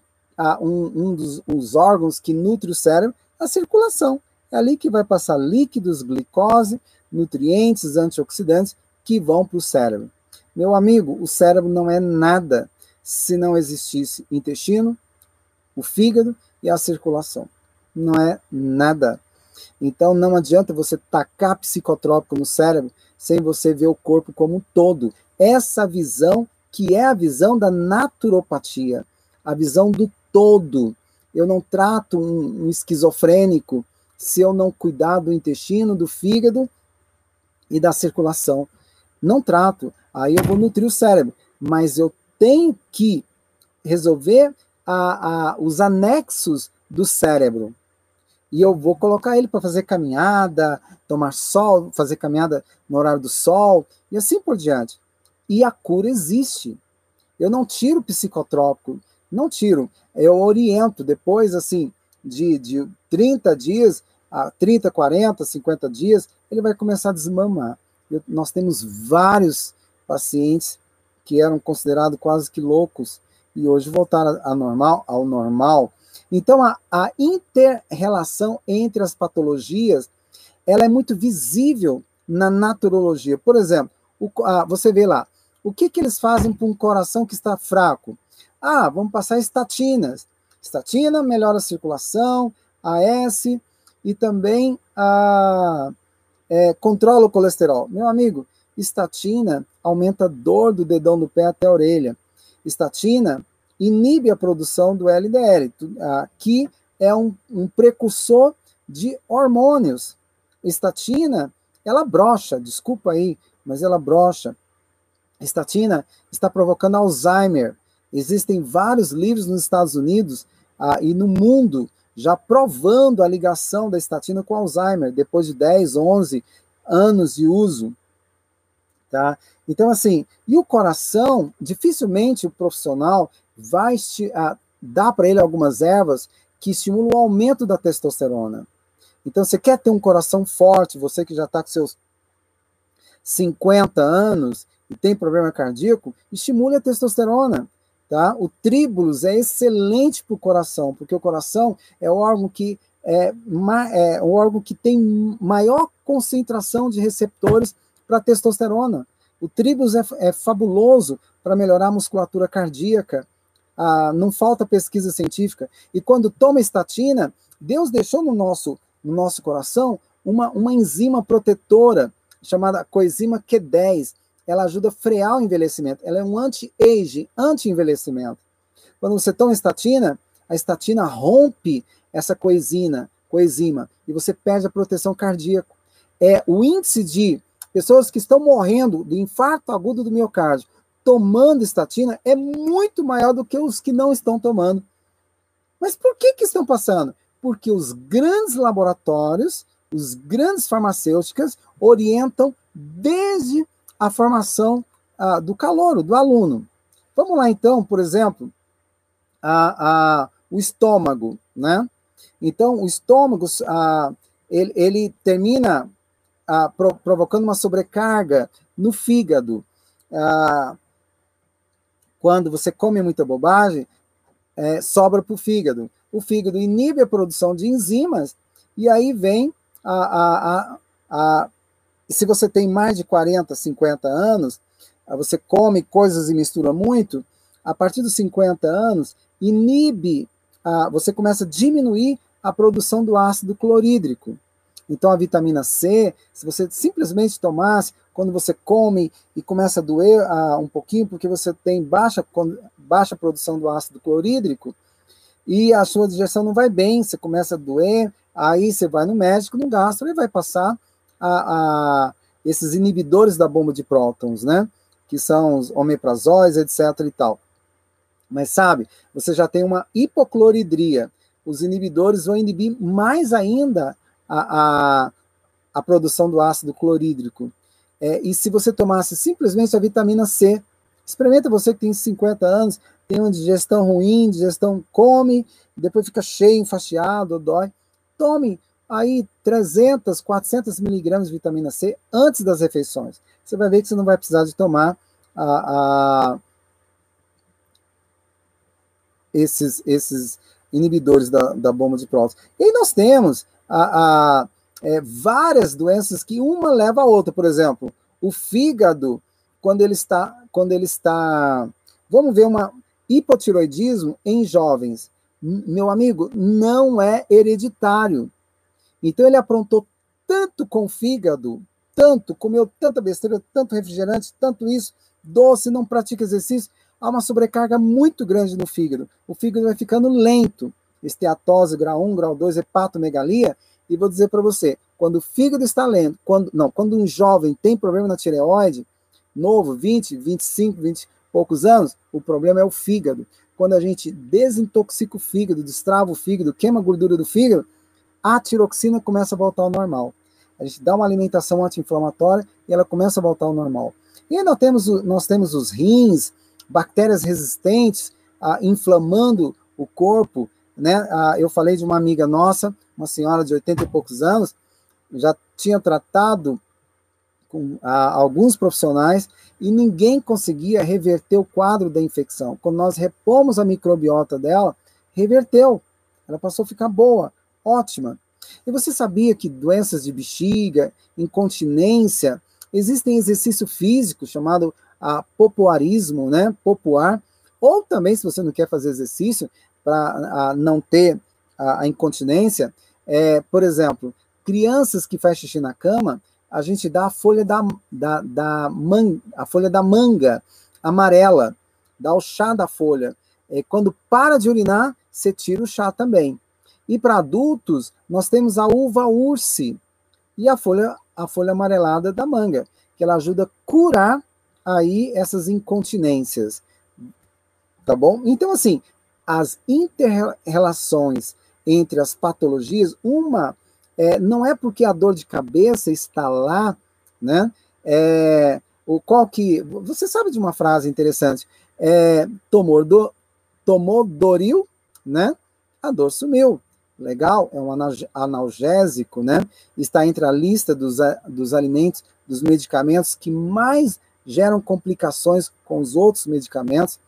um, um dos os órgãos que nutre o cérebro, a circulação. É ali que vai passar líquidos, glicose, nutrientes, antioxidantes que vão para o cérebro. Meu amigo, o cérebro não é nada se não existisse intestino, o fígado e a circulação. Não é nada. Então não adianta você tacar psicotrópico no cérebro sem você ver o corpo como um todo. Essa visão que é a visão da naturopatia, a visão do todo. Eu não trato um, um esquizofrênico se eu não cuidar do intestino, do fígado e da circulação. Não trato. Aí eu vou nutrir o cérebro. Mas eu tenho que resolver a, a, os anexos do cérebro e eu vou colocar ele para fazer caminhada, tomar sol, fazer caminhada no horário do sol e assim por diante. E a cura existe. Eu não tiro psicotrópico, não tiro. Eu oriento depois, assim, de, de 30 dias a 30, 40, 50 dias, ele vai começar a desmamar. Eu, nós temos vários pacientes que eram considerados quase que loucos e hoje voltaram a normal, ao normal então, a, a inter-relação entre as patologias, ela é muito visível na naturologia. Por exemplo, o, a, você vê lá, o que, que eles fazem para um coração que está fraco? Ah, vamos passar estatinas. Estatina melhora a circulação, AS e também a, é, controla o colesterol. Meu amigo, estatina aumenta a dor do dedão do pé até a orelha. Estatina inibe a produção do LDL, que é um, um precursor de hormônios. Estatina, ela brocha, desculpa aí, mas ela brocha. Estatina está provocando Alzheimer. Existem vários livros nos Estados Unidos ah, e no mundo já provando a ligação da estatina com Alzheimer, depois de 10, 11 anos de uso. Tá? Então, assim, e o coração, dificilmente o profissional vai uh, dar para ele algumas ervas que estimulam o aumento da testosterona. Então, você quer ter um coração forte, você que já está com seus 50 anos e tem problema cardíaco, estimule a testosterona. Tá? O tríbulos é excelente para o coração, porque o coração é o órgão que é, é o órgão que tem maior concentração de receptores para testosterona. O tríbulos é, é fabuloso para melhorar a musculatura cardíaca. Ah, não falta pesquisa científica. E quando toma estatina, Deus deixou no nosso, no nosso coração uma, uma enzima protetora chamada coenzima Q10, ela ajuda a frear o envelhecimento. Ela é um anti-age, anti-envelhecimento. Quando você toma estatina, a estatina rompe essa coenzima, coenzima e você perde a proteção cardíaca. É o índice de pessoas que estão morrendo de infarto agudo do miocárdio tomando estatina é muito maior do que os que não estão tomando. Mas por que que estão passando? Porque os grandes laboratórios, os grandes farmacêuticas orientam desde a formação ah, do calouro, do aluno. Vamos lá, então, por exemplo, a, a, o estômago, né? Então, o estômago, a, ele, ele, termina pro, provocando uma sobrecarga no fígado. quando você come muita bobagem, é, sobra para o fígado. O fígado inibe a produção de enzimas, e aí vem a, a, a, a e se você tem mais de 40, 50 anos, ah, você come coisas e mistura muito, a partir dos 50 anos, inibe, a, você começa a diminuir a produção do ácido clorídrico. Então, a vitamina C, se você simplesmente tomasse, quando você come e começa a doer uh, um pouquinho, porque você tem baixa, baixa produção do ácido clorídrico, e a sua digestão não vai bem, você começa a doer, aí você vai no médico, no gastro, e vai passar a, a esses inibidores da bomba de prótons, né? Que são os omeprazóis, etc. e tal. Mas sabe, você já tem uma hipocloridria. Os inibidores vão inibir mais ainda a, a, a produção do ácido clorídrico. É, e se você tomasse simplesmente a vitamina C, experimenta você que tem 50 anos, tem uma digestão ruim, digestão come, depois fica cheio, enfastiado, dói. Tome aí 300, 400 miligramas de vitamina C antes das refeições. Você vai ver que você não vai precisar de tomar a, a esses, esses inibidores da, da bomba de prótons. E nós temos a, a é, várias doenças que uma leva a outra. Por exemplo, o fígado, quando ele está, quando ele está, vamos ver uma hipotiroidismo em jovens. Meu amigo, não é hereditário. Então ele aprontou tanto com o fígado, tanto, comeu tanta besteira, tanto refrigerante, tanto isso, doce, não pratica exercício, há uma sobrecarga muito grande no fígado. O fígado vai ficando lento, esteatose grau 1, grau 2, hepatomegalia, e vou dizer para você, quando o fígado está lento, quando não, quando um jovem tem problema na tireoide, novo, 20, 25, 20 e poucos anos, o problema é o fígado. Quando a gente desintoxica o fígado, destrava o fígado, queima a gordura do fígado, a tiroxina começa a voltar ao normal. A gente dá uma alimentação anti-inflamatória e ela começa a voltar ao normal. E nós temos, nós temos os rins, bactérias resistentes, ah, inflamando o corpo. Né? Ah, eu falei de uma amiga nossa, uma senhora de 80 e poucos anos, já tinha tratado com ah, alguns profissionais e ninguém conseguia reverter o quadro da infecção. Quando nós repomos a microbiota dela, reverteu. Ela passou a ficar boa ótima. E você sabia que doenças de bexiga, incontinência, existem exercício físico chamado a popuarismo, né? Popuar, ou também, se você não quer fazer exercício para não ter a, a incontinência, é, por exemplo, crianças que fazem xixi na cama, a gente dá a folha da, da, da, man, a folha da manga amarela, dá o chá da folha. É, quando para de urinar, você tira o chá também. E para adultos, nós temos a uva urse e a folha, a folha amarelada da manga, que ela ajuda a curar aí essas incontinências. Tá bom? Então, assim, as interrelações entre as patologias, uma é, não é porque a dor de cabeça está lá, né? É, o qual que. Você sabe de uma frase interessante? É, tomou, do, tomou doril, né? A dor sumiu legal, é um analgésico, né? Está entre a lista dos, dos alimentos, dos medicamentos que mais geram complicações com os outros medicamentos.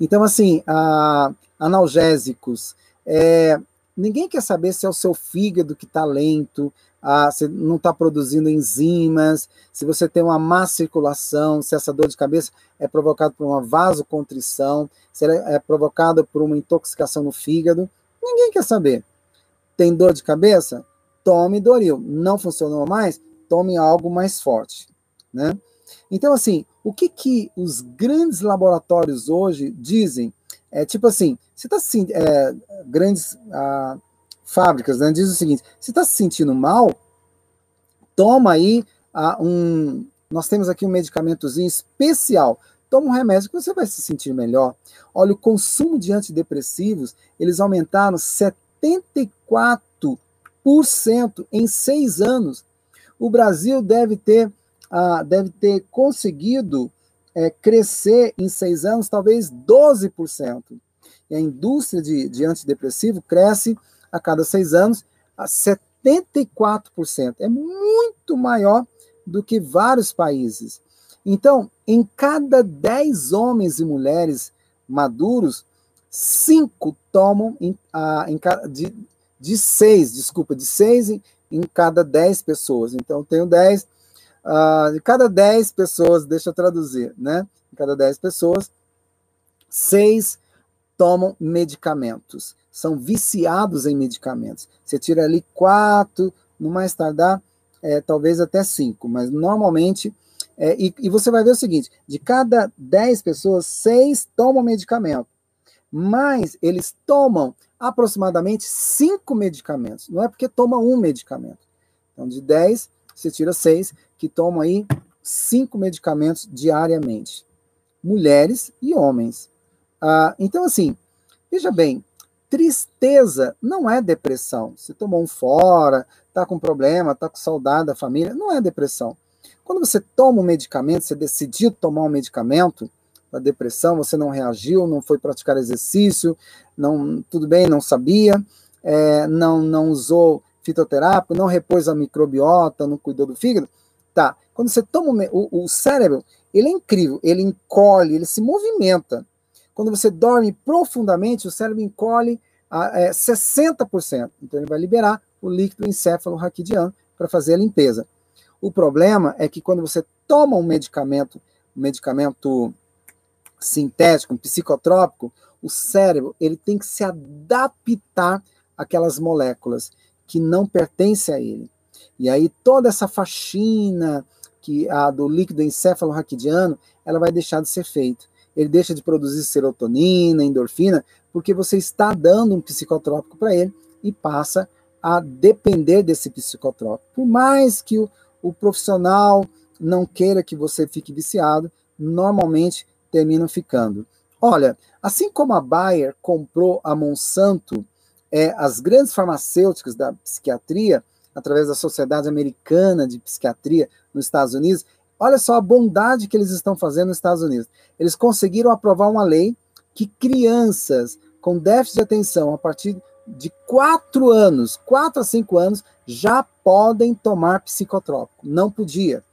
Então, assim, a, analgésicos, é, ninguém quer saber se é o seu fígado que está lento, ah, se não está produzindo enzimas, se você tem uma má circulação, se essa dor de cabeça é provocada por uma vasocontrição, se ela é provocada por uma intoxicação no fígado, ninguém quer saber. Tem dor de cabeça? Tome Doril. Não funcionou mais? Tome algo mais forte, né? Então, assim, o que que os grandes laboratórios hoje dizem? É tipo assim, você está assim, é, grandes ah, fábricas, né, diz o seguinte: você está se sentindo mal? Toma aí ah, um. Nós temos aqui um medicamentozinho especial. Toma um remédio que você vai se sentir melhor. Olha, o consumo de antidepressivos, eles aumentaram 74% em seis anos. O Brasil deve ter, ah, deve ter conseguido é, crescer em seis anos, talvez 12%. E a indústria de, de antidepressivo cresce a cada seis anos a 74%. É muito maior do que vários países. Então, em cada 10 homens e mulheres maduros, cinco tomam em, a, em, de, de seis, desculpa, de seis em, em cada 10 pessoas. Então, tenho 10, uh, de cada 10 pessoas, deixa eu traduzir, né? Cada 10 pessoas, seis tomam medicamentos são viciados em medicamentos. Você tira ali quatro, no mais tardar, é, talvez até cinco, mas normalmente. É, e, e, você vai ver o seguinte: de cada dez pessoas, seis tomam medicamento, mas eles tomam aproximadamente cinco medicamentos. Não é porque toma um medicamento. Então, de dez, você tira seis que tomam aí cinco medicamentos diariamente. Mulheres e homens. Ah, então, assim, veja bem, Tristeza não é depressão. Você tomou um fora, está com problema, está com saudade da família, não é depressão. Quando você toma um medicamento, você decidiu tomar um medicamento da depressão, você não reagiu, não foi praticar exercício, não, tudo bem, não sabia, é, não, não usou fitoterápico, não repôs a microbiota, não cuidou do fígado, tá. Quando você toma o, o cérebro, ele é incrível, ele encolhe, ele se movimenta. Quando você dorme profundamente, o cérebro encolhe a é, 60%. Então, ele vai liberar o líquido encéfalo raquidiano para fazer a limpeza. O problema é que quando você toma um medicamento, um medicamento sintético, um psicotrópico, o cérebro ele tem que se adaptar àquelas moléculas que não pertencem a ele. E aí toda essa faxina que a do líquido encéfalo raquidiano, ela vai deixar de ser feita ele deixa de produzir serotonina, endorfina, porque você está dando um psicotrópico para ele e passa a depender desse psicotrópico. Por mais que o, o profissional não queira que você fique viciado, normalmente terminam ficando. Olha, assim como a Bayer comprou a Monsanto, é, as grandes farmacêuticas da psiquiatria, através da Sociedade Americana de Psiquiatria nos Estados Unidos, Olha só a bondade que eles estão fazendo nos Estados Unidos. Eles conseguiram aprovar uma lei que crianças com déficit de atenção a partir de quatro anos, quatro a cinco anos, já podem tomar psicotrópico. Não podia.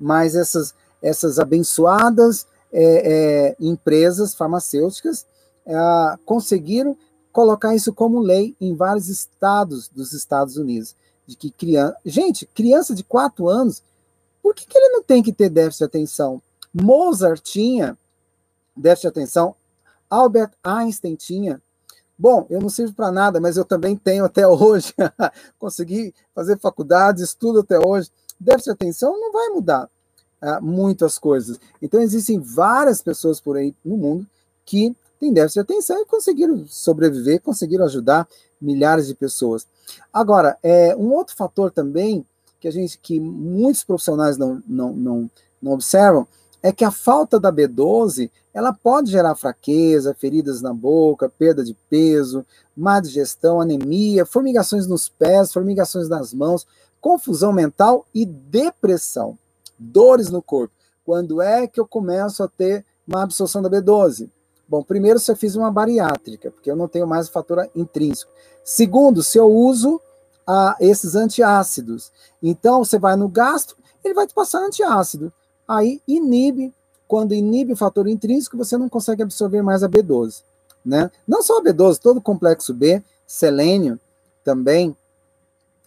Mas essas, essas abençoadas é, é, empresas farmacêuticas é, conseguiram colocar isso como lei em vários estados dos Estados Unidos. De que criança. Gente, criança de quatro anos por que, que ele não tem que ter déficit de atenção? Mozart tinha déficit de atenção, Albert Einstein tinha. Bom, eu não sirvo para nada, mas eu também tenho até hoje. Consegui fazer faculdade, estudo até hoje. Déficit de atenção não vai mudar uh, muitas coisas. Então, existem várias pessoas por aí no mundo que têm déficit de atenção e conseguiram sobreviver, conseguiram ajudar milhares de pessoas. Agora, é, um outro fator também que a gente que muitos profissionais não, não, não, não observam é que a falta da B12 ela pode gerar fraqueza, feridas na boca, perda de peso, má digestão, anemia, formigações nos pés, formigações nas mãos, confusão mental e depressão, dores no corpo. Quando é que eu começo a ter uma absorção da B12? Bom, primeiro, se eu fiz uma bariátrica, porque eu não tenho mais o fator intrínseco. Segundo, se eu uso a esses antiácidos. Então, você vai no gastro, ele vai te passar antiácido. Aí inibe quando inibe o fator intrínseco, você não consegue absorver mais a B12. Né? Não só a B12, todo o complexo B, selênio também,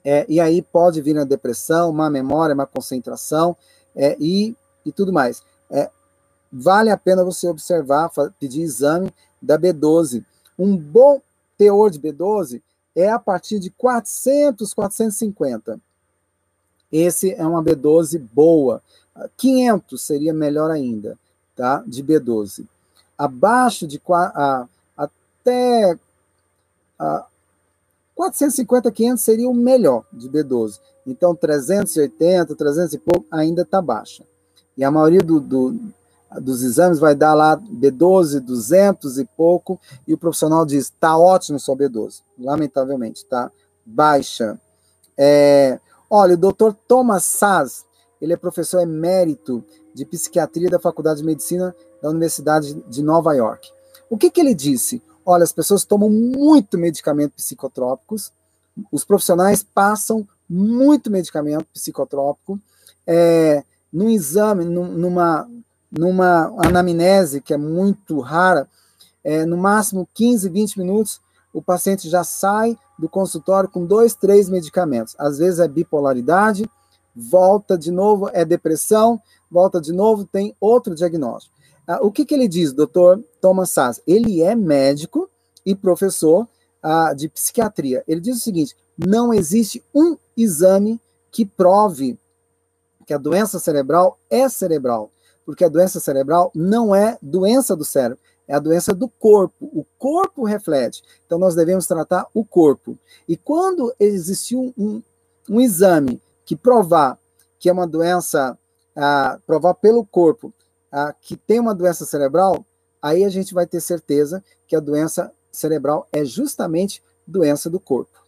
é, e aí pode vir a depressão, má memória, má concentração é, e, e tudo mais. É, vale a pena você observar, pedir exame da B12. Um bom teor de B12 é a partir de 400, 450. Esse é uma B12 boa. 500 seria melhor ainda, tá? De B12. Abaixo de a, até a, 450, 500 seria o melhor de B12. Então 380, 300 e pouco ainda está baixa. E a maioria do, do, dos exames vai dar lá B12, 200 e pouco, e o profissional diz: está ótimo só B12. Lamentavelmente, tá baixa. É, olha, o doutor Thomas Saz, ele é professor emérito de psiquiatria da Faculdade de Medicina da Universidade de Nova York. O que, que ele disse? Olha, as pessoas tomam muito medicamento psicotrópicos, os profissionais passam muito medicamento psicotrópico. É, num exame, numa, numa anamnese, que é muito rara, é, no máximo 15, 20 minutos, o paciente já sai do consultório com dois, três medicamentos. Às vezes é bipolaridade, volta de novo, é depressão, volta de novo, tem outro diagnóstico. Ah, o que, que ele diz, doutor Thomas Sass? Ele é médico e professor ah, de psiquiatria. Ele diz o seguinte: não existe um exame que prove que a doença cerebral é cerebral, porque a doença cerebral não é doença do cérebro, é a doença do corpo. O corpo reflete. Então nós devemos tratar o corpo. E quando existiu um, um exame que provar que é uma doença, ah, provar pelo corpo ah, que tem uma doença cerebral, aí a gente vai ter certeza que a doença cerebral é justamente doença do corpo.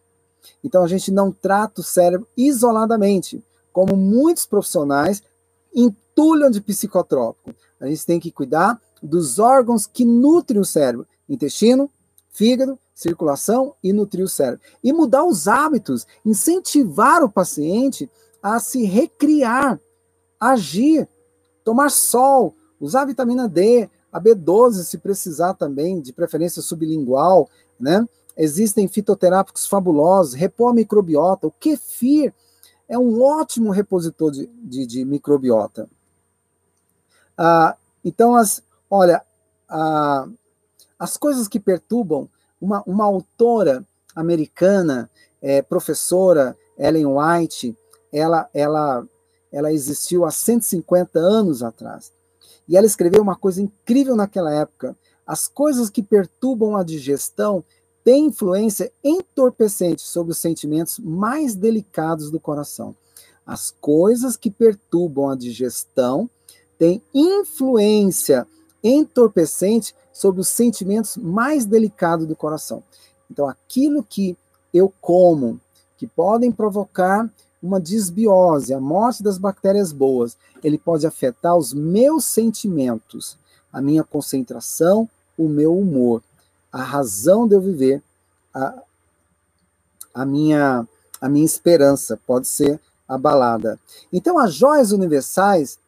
Então a gente não trata o cérebro isoladamente, como muitos profissionais entulham de psicotrópico. A gente tem que cuidar dos órgãos que nutrem o cérebro: intestino, fígado, circulação e nutrir o cérebro. E mudar os hábitos, incentivar o paciente a se recriar, agir, tomar sol, usar vitamina D, a B12 se precisar também, de preferência sublingual, né? Existem fitoterápicos fabulosos, repor a microbiota, o kefir é um ótimo repositor de, de, de microbiota. Ah, então, as, olha, ah, as coisas que perturbam, uma, uma autora americana, é, professora, Ellen White, ela, ela, ela existiu há 150 anos atrás. E ela escreveu uma coisa incrível naquela época. As coisas que perturbam a digestão têm influência entorpecente sobre os sentimentos mais delicados do coração. As coisas que perturbam a digestão têm influência entorpecente sobre os sentimentos mais delicados do coração. Então, aquilo que eu como, que podem provocar uma desbiose, a morte das bactérias boas, ele pode afetar os meus sentimentos, a minha concentração, o meu humor, a razão de eu viver, a, a, minha, a minha esperança pode ser abalada. Então, as joias universais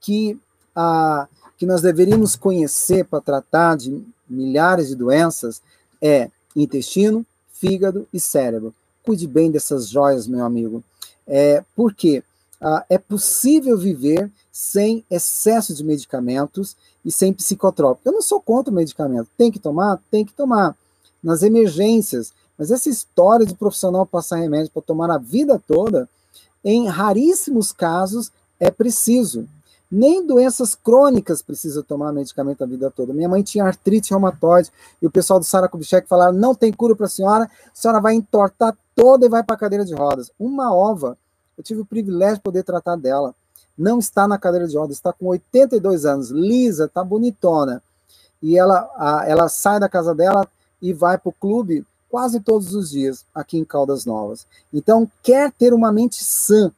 que, a, que nós deveríamos conhecer para tratar de milhares de doenças é intestino, fígado e cérebro. Cuide bem dessas joias, meu amigo. É, porque ah, é possível viver sem excesso de medicamentos e sem psicotrópico. Eu não sou contra o medicamento. Tem que tomar? Tem que tomar. Nas emergências. Mas essa história de profissional passar remédio para tomar a vida toda, em raríssimos casos, é preciso. Nem doenças crônicas precisa tomar medicamento a vida toda. Minha mãe tinha artrite reumatoide e o pessoal do Sara Kubitschek falaram: não tem cura para a senhora, a senhora vai entortar toda e vai para a cadeira de rodas. Uma ova, eu tive o privilégio de poder tratar dela. Não está na cadeira de rodas, está com 82 anos, lisa, tá bonitona. E ela, a, ela sai da casa dela e vai para o clube quase todos os dias aqui em Caldas Novas. Então, quer ter uma mente sã,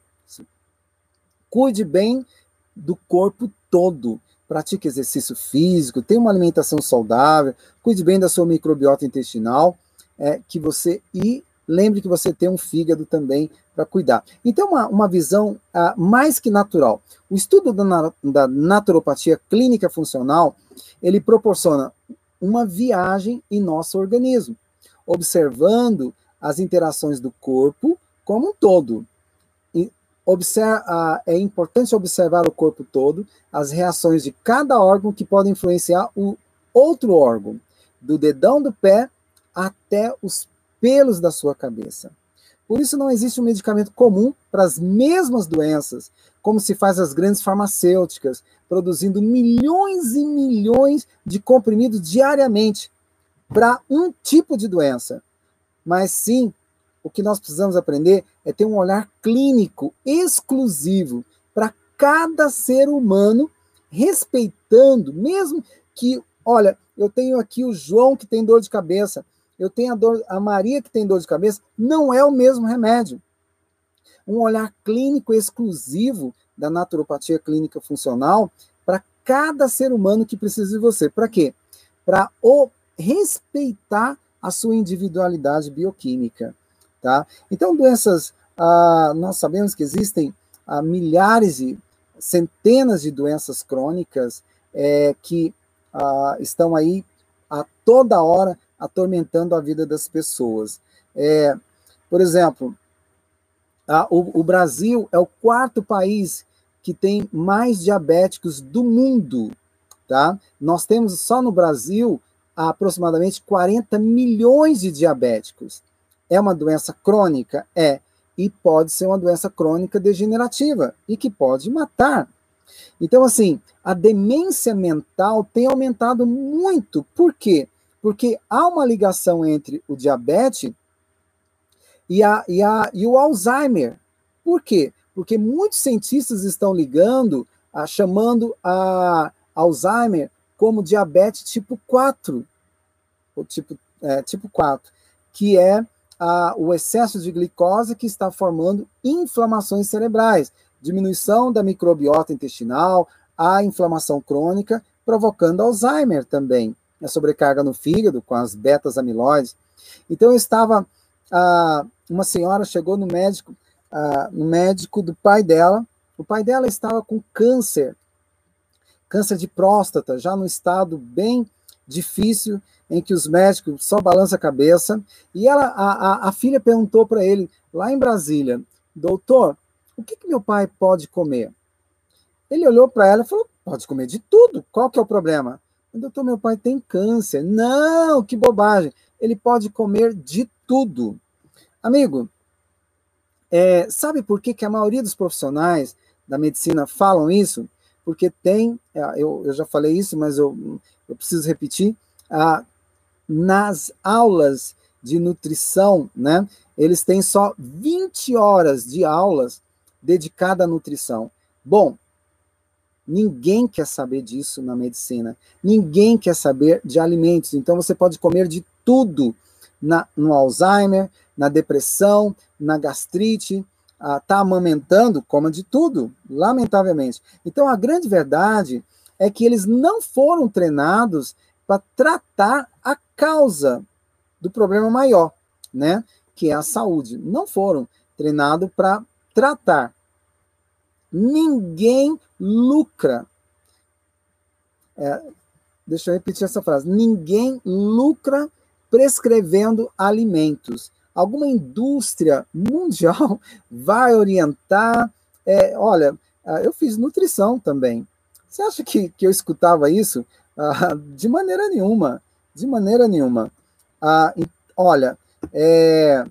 cuide bem do corpo todo. Pratique exercício físico, tenha uma alimentação saudável, cuide bem da sua microbiota intestinal, é, que você e lembre que você tem um fígado também para cuidar. Então, uma, uma visão uh, mais que natural. O estudo da, da naturopatia clínica funcional, ele proporciona uma viagem em nosso organismo, observando as interações do corpo como um todo. Observa, é importante observar o corpo todo, as reações de cada órgão que podem influenciar o outro órgão, do dedão do pé até os pelos da sua cabeça. Por isso não existe um medicamento comum para as mesmas doenças, como se faz as grandes farmacêuticas, produzindo milhões e milhões de comprimidos diariamente para um tipo de doença. Mas sim, o que nós precisamos aprender é ter um olhar clínico exclusivo para cada ser humano, respeitando, mesmo que, olha, eu tenho aqui o João que tem dor de cabeça, eu tenho a, dor, a Maria que tem dor de cabeça, não é o mesmo remédio. Um olhar clínico exclusivo da naturopatia clínica funcional para cada ser humano que precisa de você. Para quê? Para respeitar a sua individualidade bioquímica. Tá? Então, doenças, ah, nós sabemos que existem ah, milhares e centenas de doenças crônicas é, que ah, estão aí a toda hora atormentando a vida das pessoas. É, por exemplo, a, o, o Brasil é o quarto país que tem mais diabéticos do mundo. Tá? Nós temos só no Brasil aproximadamente 40 milhões de diabéticos. É uma doença crônica? É. E pode ser uma doença crônica degenerativa e que pode matar. Então, assim, a demência mental tem aumentado muito. Por quê? Porque há uma ligação entre o diabetes e, a, e, a, e o Alzheimer. Por quê? Porque muitos cientistas estão ligando, a, chamando a Alzheimer como diabetes tipo 4, ou tipo, é, tipo 4, que é a, o excesso de glicose que está formando inflamações cerebrais, diminuição da microbiota intestinal, a inflamação crônica, provocando Alzheimer também, a sobrecarga no fígado com as betas amiloides. Então eu estava, uma senhora chegou no médico, no médico do pai dela, o pai dela estava com câncer, câncer de próstata, já no estado bem difícil, em que os médicos só balançam a cabeça, e ela, a, a, a filha perguntou para ele, lá em Brasília, doutor, o que, que meu pai pode comer? Ele olhou para ela e falou, pode comer de tudo, qual que é o problema? Doutor, meu pai tem câncer. Não, que bobagem. Ele pode comer de tudo. Amigo, é, sabe por que, que a maioria dos profissionais da medicina falam isso? Porque tem, é, eu, eu já falei isso, mas eu, eu preciso repetir, ah, nas aulas de nutrição, né, eles têm só 20 horas de aulas dedicadas à nutrição. Bom, ninguém quer saber disso na medicina. Ninguém quer saber de alimentos. Então você pode comer de tudo na, no Alzheimer, na depressão, na gastrite, ah, tá amamentando, coma de tudo, lamentavelmente. Então a grande verdade é que eles não foram treinados para tratar a causa do problema maior, né? Que é a saúde. Não foram treinados para tratar. Ninguém lucra. É, deixa eu repetir essa frase. Ninguém lucra prescrevendo alimentos. Alguma indústria mundial vai orientar. É, olha, ah, eu fiz nutrição também. Você acha que, que eu escutava isso? Ah, de maneira nenhuma. De maneira nenhuma. Ah, olha, é,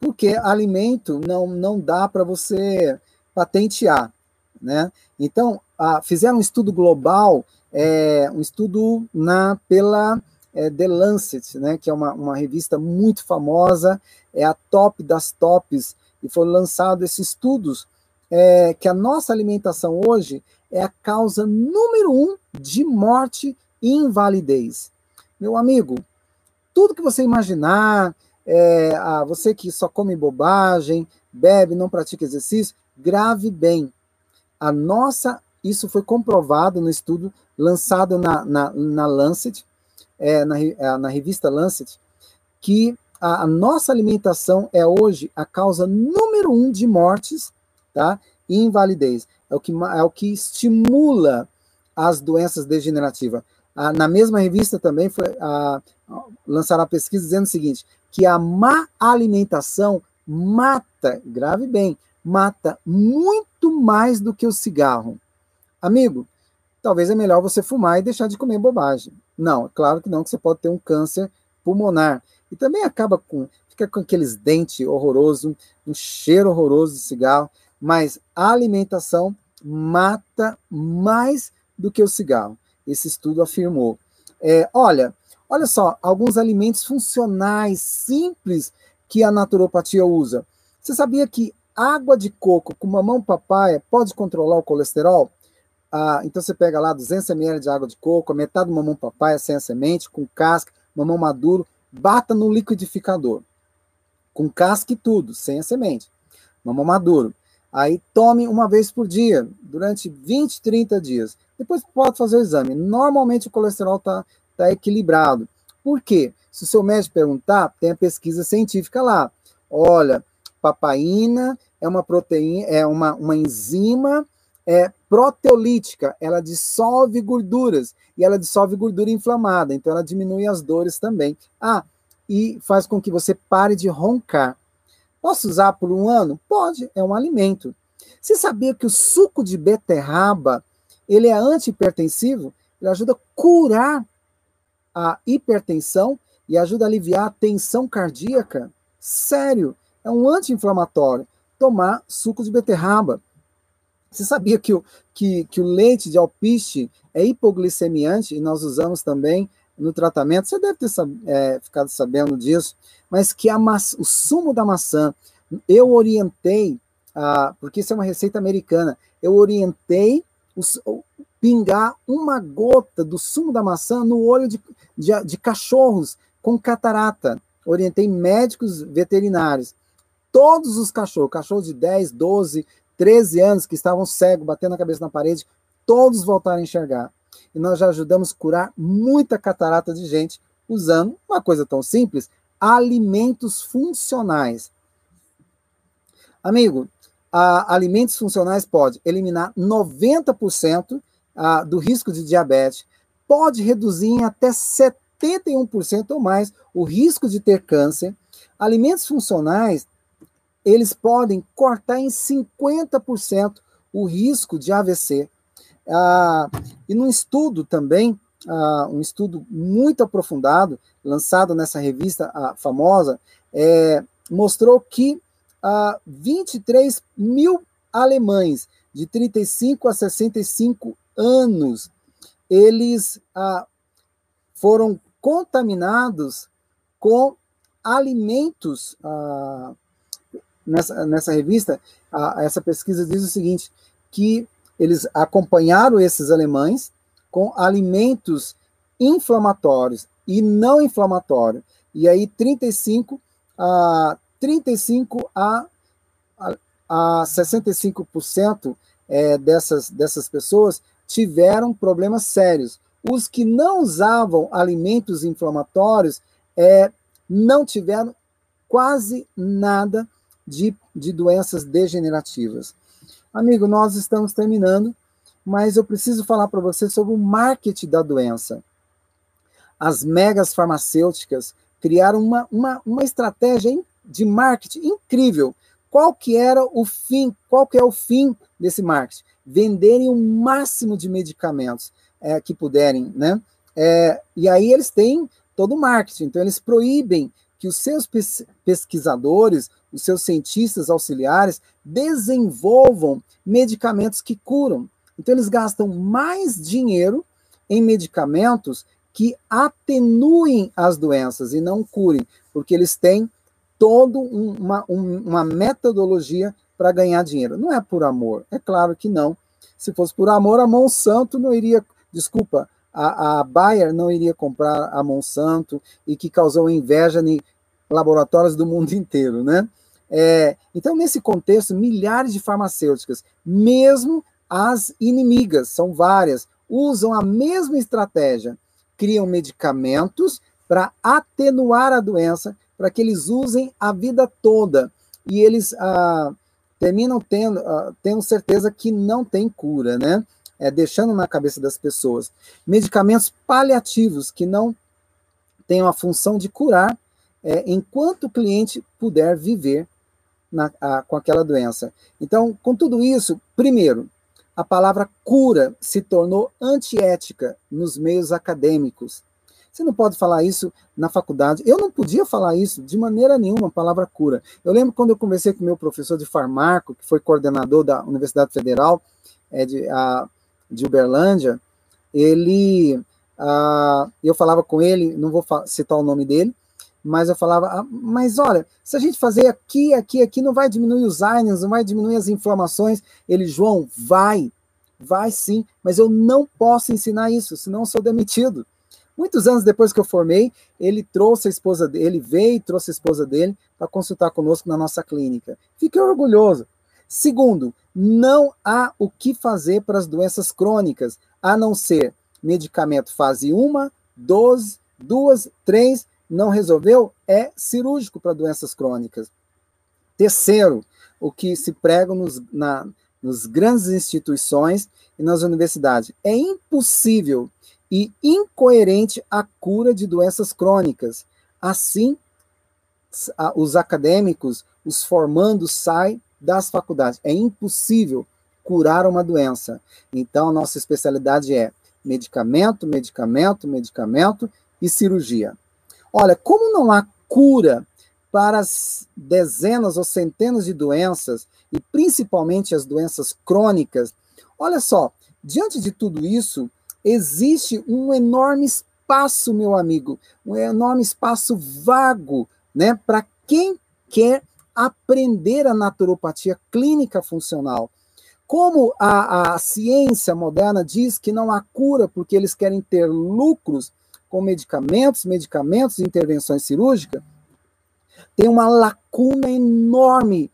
porque alimento não, não dá para você patentear, né? Então, ah, fizeram um estudo global, é, um estudo na pela é, The Lancet, né, que é uma, uma revista muito famosa, é a top das tops, e foram lançados esses estudos é, que a nossa alimentação hoje é a causa número um de morte e invalidez. Meu amigo, tudo que você imaginar, é, você que só come bobagem, bebe, não pratica exercício, grave bem. A nossa, isso foi comprovado no estudo lançado na, na, na Lancet, é, na, é, na revista Lancet, que a, a, nossa alimentação é hoje a causa número um de mortes, tá? E invalidez. É o que, é o que estimula as doenças degenerativas. Na mesma revista também foi ah, lançaram a pesquisa dizendo o seguinte: que a má alimentação mata, grave bem, mata muito mais do que o cigarro. Amigo, talvez é melhor você fumar e deixar de comer bobagem. Não, é claro que não, que você pode ter um câncer pulmonar. E também acaba com, fica com aqueles dentes horrorosos, um cheiro horroroso de cigarro, mas a alimentação mata mais do que o cigarro. Esse estudo afirmou. É, olha, olha só, alguns alimentos funcionais simples que a naturopatia usa. Você sabia que água de coco com mamão papaya pode controlar o colesterol? Ah, então você pega lá 200 ml de água de coco, metade do mamão papaya sem a semente, com casca, mamão maduro, bata no liquidificador. Com casca e tudo, sem a semente. Mamão maduro. Aí tome uma vez por dia, durante 20, 30 dias. Depois pode fazer o exame. Normalmente o colesterol está tá equilibrado. Por quê? Se o seu médico perguntar, tem a pesquisa científica lá. Olha, papaina é uma proteína, é uma, uma enzima é, proteolítica, ela dissolve gorduras e ela dissolve gordura inflamada, então ela diminui as dores também. Ah, e faz com que você pare de roncar. Posso usar por um ano? Pode, é um alimento. Você sabia que o suco de beterraba, ele é antihipertensivo? Ele ajuda a curar a hipertensão e ajuda a aliviar a tensão cardíaca? Sério, é um anti-inflamatório. Tomar suco de beterraba. Você sabia que o, que, que o leite de alpiste é hipoglicemiante e nós usamos também no tratamento? Você deve ter é, ficado sabendo disso, mas que a maçã, o sumo da maçã, eu orientei, ah, porque isso é uma receita americana, eu orientei pingar uma gota do sumo da maçã no olho de, de, de cachorros com catarata. Orientei médicos veterinários. Todos os cachorros, cachorros de 10, 12, 13 anos que estavam cegos, batendo a cabeça na parede, todos voltaram a enxergar. E nós já ajudamos a curar muita catarata de gente usando uma coisa tão simples, alimentos funcionais. Amigo, a, alimentos funcionais pode eliminar 90% a, do risco de diabetes, pode reduzir em até 71% ou mais o risco de ter câncer. Alimentos funcionais eles podem cortar em 50% o risco de AVC. Ah, e num estudo também, ah, um estudo muito aprofundado, lançado nessa revista ah, famosa, é, mostrou que 23 ah, mil alemães de 35 a 65 anos, eles ah, foram contaminados com alimentos ah, nessa, nessa revista, a, essa pesquisa diz o seguinte, que eles acompanharam esses alemães com alimentos inflamatórios e não inflamatórios. E aí 35 a 35 a, a, a 65% é, dessas, dessas pessoas tiveram problemas sérios. Os que não usavam alimentos inflamatórios é, não tiveram quase nada de, de doenças degenerativas. Amigo, nós estamos terminando, mas eu preciso falar para você sobre o marketing da doença. As megas farmacêuticas criaram uma, uma, uma estratégia de marketing incrível. Qual que era o fim? Qual que é o fim desse marketing? Venderem o máximo de medicamentos é, que puderem, né? É, e aí eles têm todo o marketing. Então eles proíbem que os seus pesquisadores, os seus cientistas auxiliares desenvolvam medicamentos que curam. Então, eles gastam mais dinheiro em medicamentos que atenuem as doenças e não curem, porque eles têm toda uma, uma metodologia para ganhar dinheiro. Não é por amor, é claro que não. Se fosse por amor, a Monsanto não iria, desculpa, a, a Bayer não iria comprar a Monsanto e que causou inveja laboratórios do mundo inteiro, né? É, então, nesse contexto, milhares de farmacêuticas, mesmo as inimigas, são várias, usam a mesma estratégia, criam medicamentos para atenuar a doença para que eles usem a vida toda. E eles ah, terminam tendo, ah, tendo certeza que não tem cura, né? É, deixando na cabeça das pessoas. Medicamentos paliativos que não têm a função de curar é, enquanto o cliente puder viver na, a, com aquela doença. Então, com tudo isso, primeiro, a palavra cura se tornou antiética nos meios acadêmicos. Você não pode falar isso na faculdade. Eu não podia falar isso de maneira nenhuma, a palavra cura. Eu lembro quando eu conversei com meu professor de farmaco, que foi coordenador da Universidade Federal é, de, a, de Uberlândia, ele, a, eu falava com ele, não vou citar o nome dele, mas eu falava, ah, mas olha, se a gente fazer aqui, aqui, aqui, não vai diminuir os AINES, não vai diminuir as inflamações. Ele, João, vai, vai sim, mas eu não posso ensinar isso, senão sou demitido. Muitos anos depois que eu formei, ele trouxe a esposa dele, ele veio e trouxe a esposa dele para consultar conosco na nossa clínica. Fiquei orgulhoso. Segundo, não há o que fazer para as doenças crônicas, a não ser medicamento fase 1, 12, 2, 3 não resolveu, é cirúrgico para doenças crônicas. Terceiro, o que se prega nos, na, nos grandes instituições e nas universidades. É impossível e incoerente a cura de doenças crônicas. Assim, os acadêmicos, os formandos saem das faculdades. É impossível curar uma doença. Então, nossa especialidade é medicamento, medicamento, medicamento e cirurgia. Olha, como não há cura para as dezenas ou centenas de doenças, e principalmente as doenças crônicas, olha só, diante de tudo isso, existe um enorme espaço, meu amigo, um enorme espaço vago, né, para quem quer aprender a naturopatia clínica funcional. Como a, a ciência moderna diz que não há cura porque eles querem ter lucros, com medicamentos, medicamentos, intervenções cirúrgicas, tem uma lacuna enorme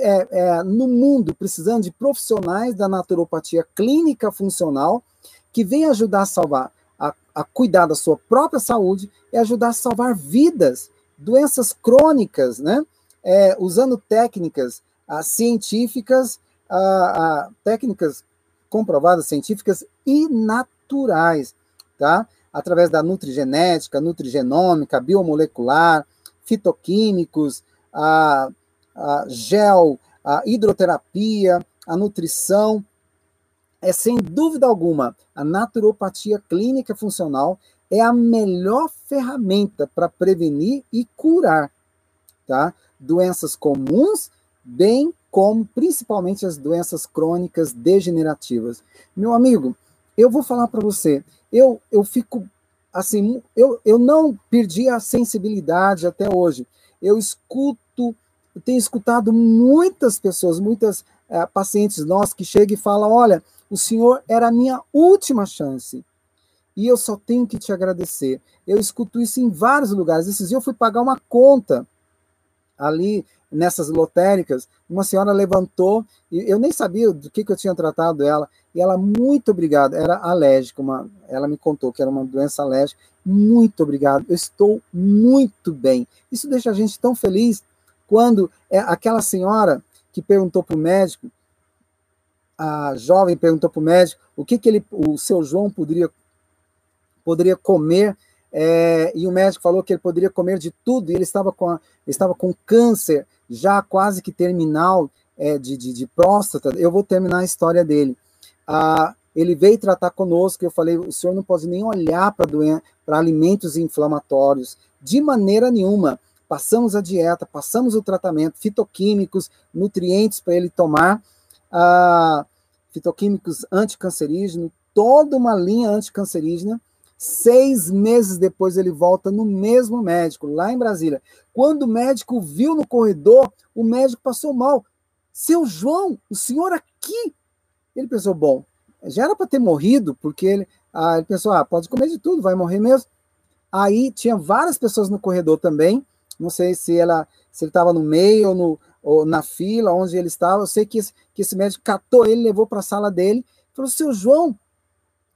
é, é, no mundo, precisando de profissionais da naturopatia clínica funcional que vêm ajudar a salvar, a, a cuidar da sua própria saúde e ajudar a salvar vidas, doenças crônicas, né? É, usando técnicas a, científicas, a, técnicas comprovadas científicas e naturais, tá? Através da nutrigenética, nutrigenômica, biomolecular, fitoquímicos, a, a gel, a hidroterapia, a nutrição. É sem dúvida alguma, a naturopatia clínica funcional é a melhor ferramenta para prevenir e curar tá? doenças comuns, bem como principalmente as doenças crônicas degenerativas. Meu amigo, eu vou falar para você, eu, eu fico assim, eu, eu não perdi a sensibilidade até hoje. Eu escuto, eu tenho escutado muitas pessoas, muitas é, pacientes nossos que chegam e falam: olha, o senhor era a minha última chance. E eu só tenho que te agradecer. Eu escuto isso em vários lugares. Esses dias eu fui pagar uma conta ali nessas lotéricas, uma senhora levantou, e eu nem sabia do que, que eu tinha tratado ela, e ela, muito obrigada, era alérgica, uma, ela me contou que era uma doença alérgica, muito obrigado, eu estou muito bem. Isso deixa a gente tão feliz quando é aquela senhora que perguntou para o médico, a jovem perguntou para o médico o que, que ele, o seu João poderia, poderia comer é, e o médico falou que ele poderia comer de tudo, e ele estava com, a, estava com câncer já quase que terminal é, de, de, de, próstata. Eu vou terminar a história dele. Ah, ele veio tratar conosco, eu falei, o senhor não pode nem olhar para alimentos inflamatórios, de maneira nenhuma. Passamos a dieta, passamos o tratamento, fitoquímicos, nutrientes para ele tomar, ah, fitoquímicos anticancerígenos, toda uma linha anticancerígena, Seis meses depois ele volta no mesmo médico, lá em Brasília. Quando o médico viu no corredor, o médico passou mal. Seu João, o senhor aqui? Ele pensou, bom, já era para ter morrido, porque ele, ah, ele pensou, ah, pode comer de tudo, vai morrer mesmo. Aí tinha várias pessoas no corredor também. Não sei se ela, se ele estava no meio ou, no, ou na fila, onde ele estava. Eu sei que esse, que esse médico catou ele, levou para a sala dele, falou: Seu João,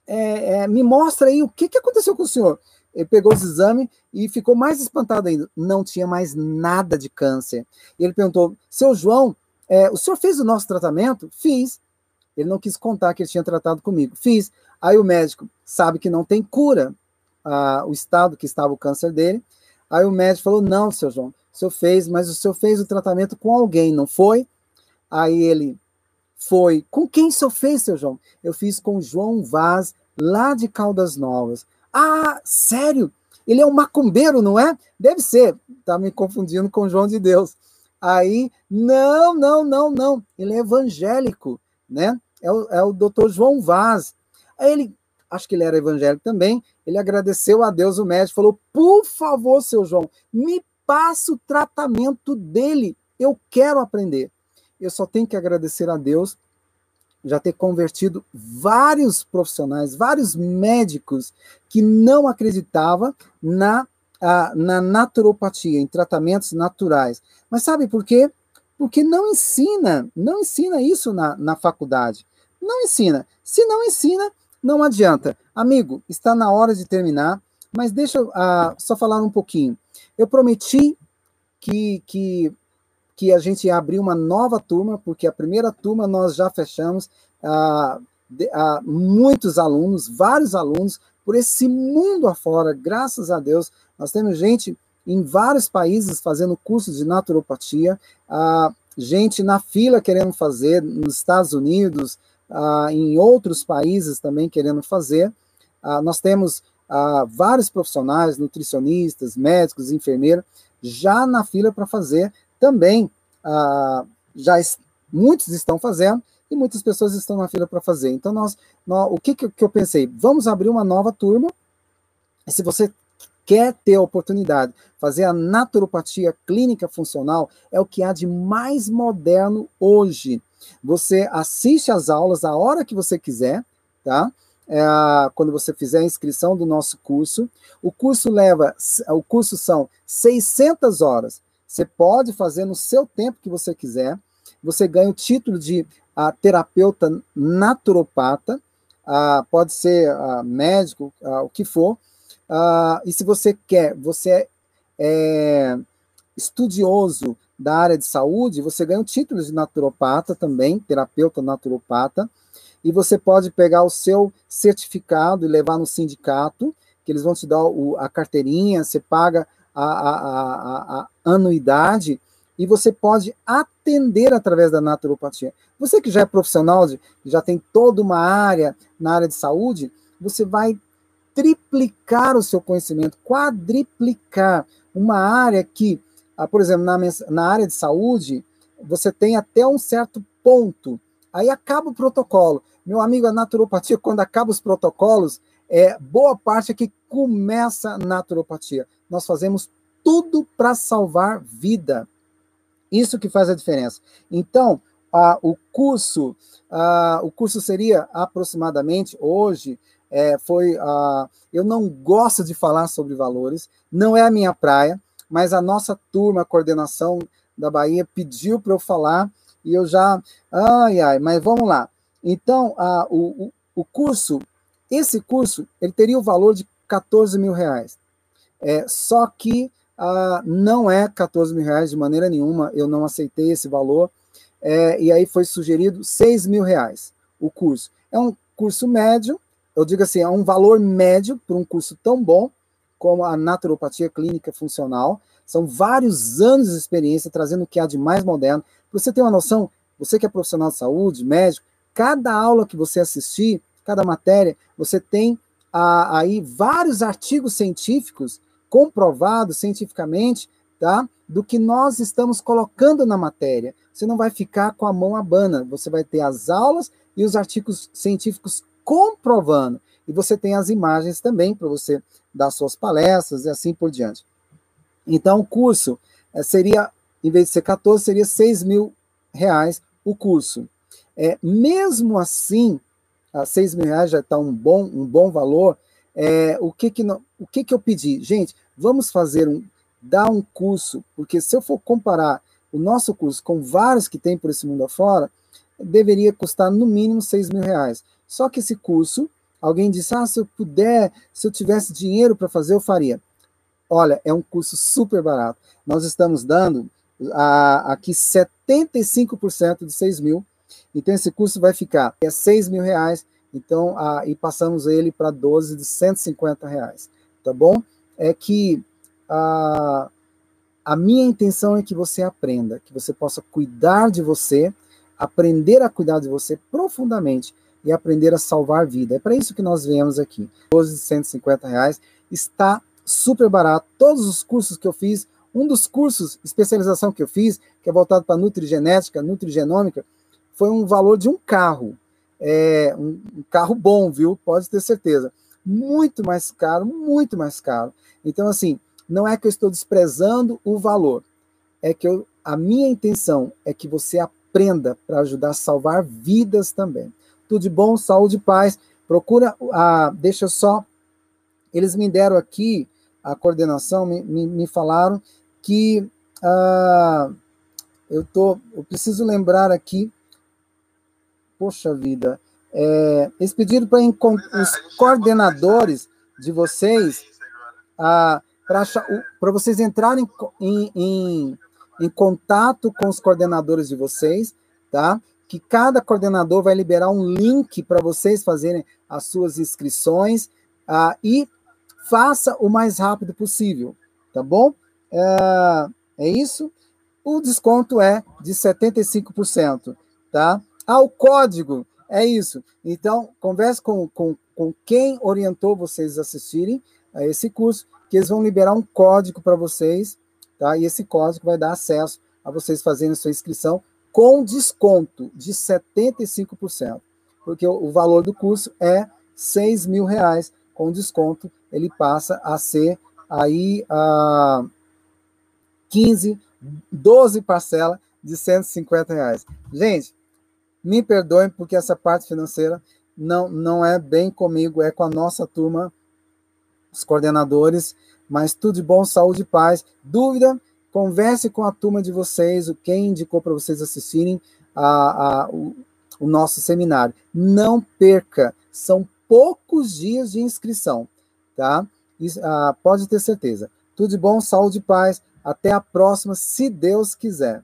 é, é, me mostra aí o que, que aconteceu com o senhor. ele pegou os exames e ficou mais espantado ainda. Não tinha mais nada de câncer. E ele perguntou: Seu João, é, o senhor fez o nosso tratamento? Fiz. Ele não quis contar que ele tinha tratado comigo. Fiz. Aí o médico sabe que não tem cura, ah, o estado que estava o câncer dele. Aí o médico falou: Não, seu João, o senhor fez, mas o senhor fez o tratamento com alguém, não foi? Aí ele foi. Com quem senhor fez, seu João? Eu fiz com João Vaz, lá de Caldas Novas. Ah, sério? Ele é um macumbeiro, não é? Deve ser. Tá me confundindo com João de Deus. Aí, não, não, não, não. Ele é evangélico, né? É o, é o doutor João Vaz. Aí ele, acho que ele era evangélico também, ele agradeceu a Deus, o médico falou: por favor, seu João, me passa o tratamento dele. Eu quero aprender. Eu só tenho que agradecer a Deus já ter convertido vários profissionais, vários médicos que não acreditavam na, a, na naturopatia, em tratamentos naturais. Mas sabe por quê? Porque não ensina, não ensina isso na, na faculdade. Não ensina. Se não ensina, não adianta. Amigo, está na hora de terminar, mas deixa eu uh, só falar um pouquinho. Eu prometi que, que, que a gente ia abrir uma nova turma, porque a primeira turma nós já fechamos. De, uh, muitos alunos, vários alunos, por esse mundo afora, graças a Deus, nós temos gente em vários países fazendo cursos de naturopatia, gente na fila querendo fazer, nos Estados Unidos, ah, em outros países também querendo fazer. Ah, nós temos ah, vários profissionais, nutricionistas, médicos, enfermeiros, já na fila para fazer também. Ah, já muitos estão fazendo e muitas pessoas estão na fila para fazer. Então, nós, nós o que, que, eu pensei? Vamos abrir uma nova turma. Se você quer ter a oportunidade, fazer a naturopatia clínica funcional, é o que há de mais moderno hoje. Você assiste às aulas a hora que você quiser, tá? É, quando você fizer a inscrição do nosso curso. O curso leva, o curso são 600 horas. Você pode fazer no seu tempo que você quiser. Você ganha o título de a, terapeuta naturopata, a, pode ser a, médico, o que for. e se você quer, você é, é estudioso da área de saúde, você ganha o título de naturopata também, terapeuta naturopata, e você pode pegar o seu certificado e levar no sindicato, que eles vão te dar o, a carteirinha, você paga a, a, a, anuidade e você pode atender através da naturopatia. Você que já é profissional, já tem toda uma área na área de saúde, você vai triplicar o seu conhecimento, quadriplicar uma área que ah, por exemplo, na, na área de saúde, você tem até um certo ponto. Aí acaba o protocolo. Meu amigo, a naturopatia, quando acaba os protocolos, é boa parte é que começa a naturopatia. Nós fazemos tudo para salvar vida. Isso que faz a diferença. Então, ah, o curso, ah, o curso seria aproximadamente hoje. É, foi, eu não gosto de falar sobre valores, não é a minha praia mas a nossa turma, a coordenação da Bahia, pediu para eu falar e eu já. Ai, ai, mas vamos lá. Então, a, o, o curso, esse curso, ele teria o valor de 14 mil reais. É, só que ah, não é 14 mil reais de maneira nenhuma, eu não aceitei esse valor. É, e aí foi sugerido 6 mil reais o curso. É um curso médio, eu digo assim, é um valor médio para um curso tão bom, como a naturopatia clínica funcional. São vários anos de experiência trazendo o que há de mais moderno. Você ter uma noção, você que é profissional de saúde, médico, cada aula que você assistir, cada matéria, você tem ah, aí vários artigos científicos comprovados cientificamente, tá? Do que nós estamos colocando na matéria. Você não vai ficar com a mão abana, você vai ter as aulas e os artigos científicos comprovando. E você tem as imagens também para você dar suas palestras e assim por diante. Então, o curso é, seria, em vez de ser 14, seria 6 mil reais o curso. É, mesmo assim, a 6 mil reais já está um bom, um bom valor. É, o que que, não, o que que eu pedi? Gente, vamos fazer um, dar um curso, porque se eu for comparar o nosso curso com vários que tem por esse mundo afora, deveria custar no mínimo 6 mil reais. Só que esse curso Alguém disse: Ah, se eu puder, se eu tivesse dinheiro para fazer, eu faria. Olha, é um curso super barato. Nós estamos dando a, aqui 75% de 6 mil. Então, esse curso vai ficar é 6 mil reais. Então, a, e passamos ele para 12 de 150 reais. Tá bom? É que a, a minha intenção é que você aprenda, que você possa cuidar de você, aprender a cuidar de você profundamente e aprender a salvar vida. É para isso que nós viemos aqui. 12 de 150 reais está super barato. Todos os cursos que eu fiz, um dos cursos, especialização que eu fiz, que é voltado para nutrigenética, nutrigenômica, foi um valor de um carro. É, um, um carro bom, viu? Pode ter certeza. Muito mais caro, muito mais caro. Então, assim, não é que eu estou desprezando o valor, é que eu, a minha intenção é que você aprenda para ajudar a salvar vidas também. Tudo de bom, saúde e paz. Procura, a, deixa só, eles me deram aqui a coordenação me, me, me falaram que ah, eu tô, eu preciso lembrar aqui, poxa vida, é, eles pediram para os coordenadores de vocês ah, para vocês entrarem em, em, em contato com os coordenadores de vocês, tá? Que cada coordenador vai liberar um link para vocês fazerem as suas inscrições ah, e faça o mais rápido possível, tá bom? É, é isso. O desconto é de 75%, tá? Ah, o código é isso. Então, converse com, com, com quem orientou vocês a assistirem a esse curso, que eles vão liberar um código para vocês, tá? E esse código vai dar acesso a vocês fazerem sua inscrição com desconto de 75%, porque o, o valor do curso é 6 mil reais, com desconto ele passa a ser aí a 15, 12 parcelas de 150 reais. Gente, me perdoem porque essa parte financeira não, não é bem comigo, é com a nossa turma, os coordenadores, mas tudo de bom, saúde e paz. Dúvida? Converse com a turma de vocês, quem indicou para vocês assistirem a, a o, o nosso seminário. Não perca, são poucos dias de inscrição, tá? Isso, ah, pode ter certeza. Tudo de bom, saúde e paz. Até a próxima, se Deus quiser.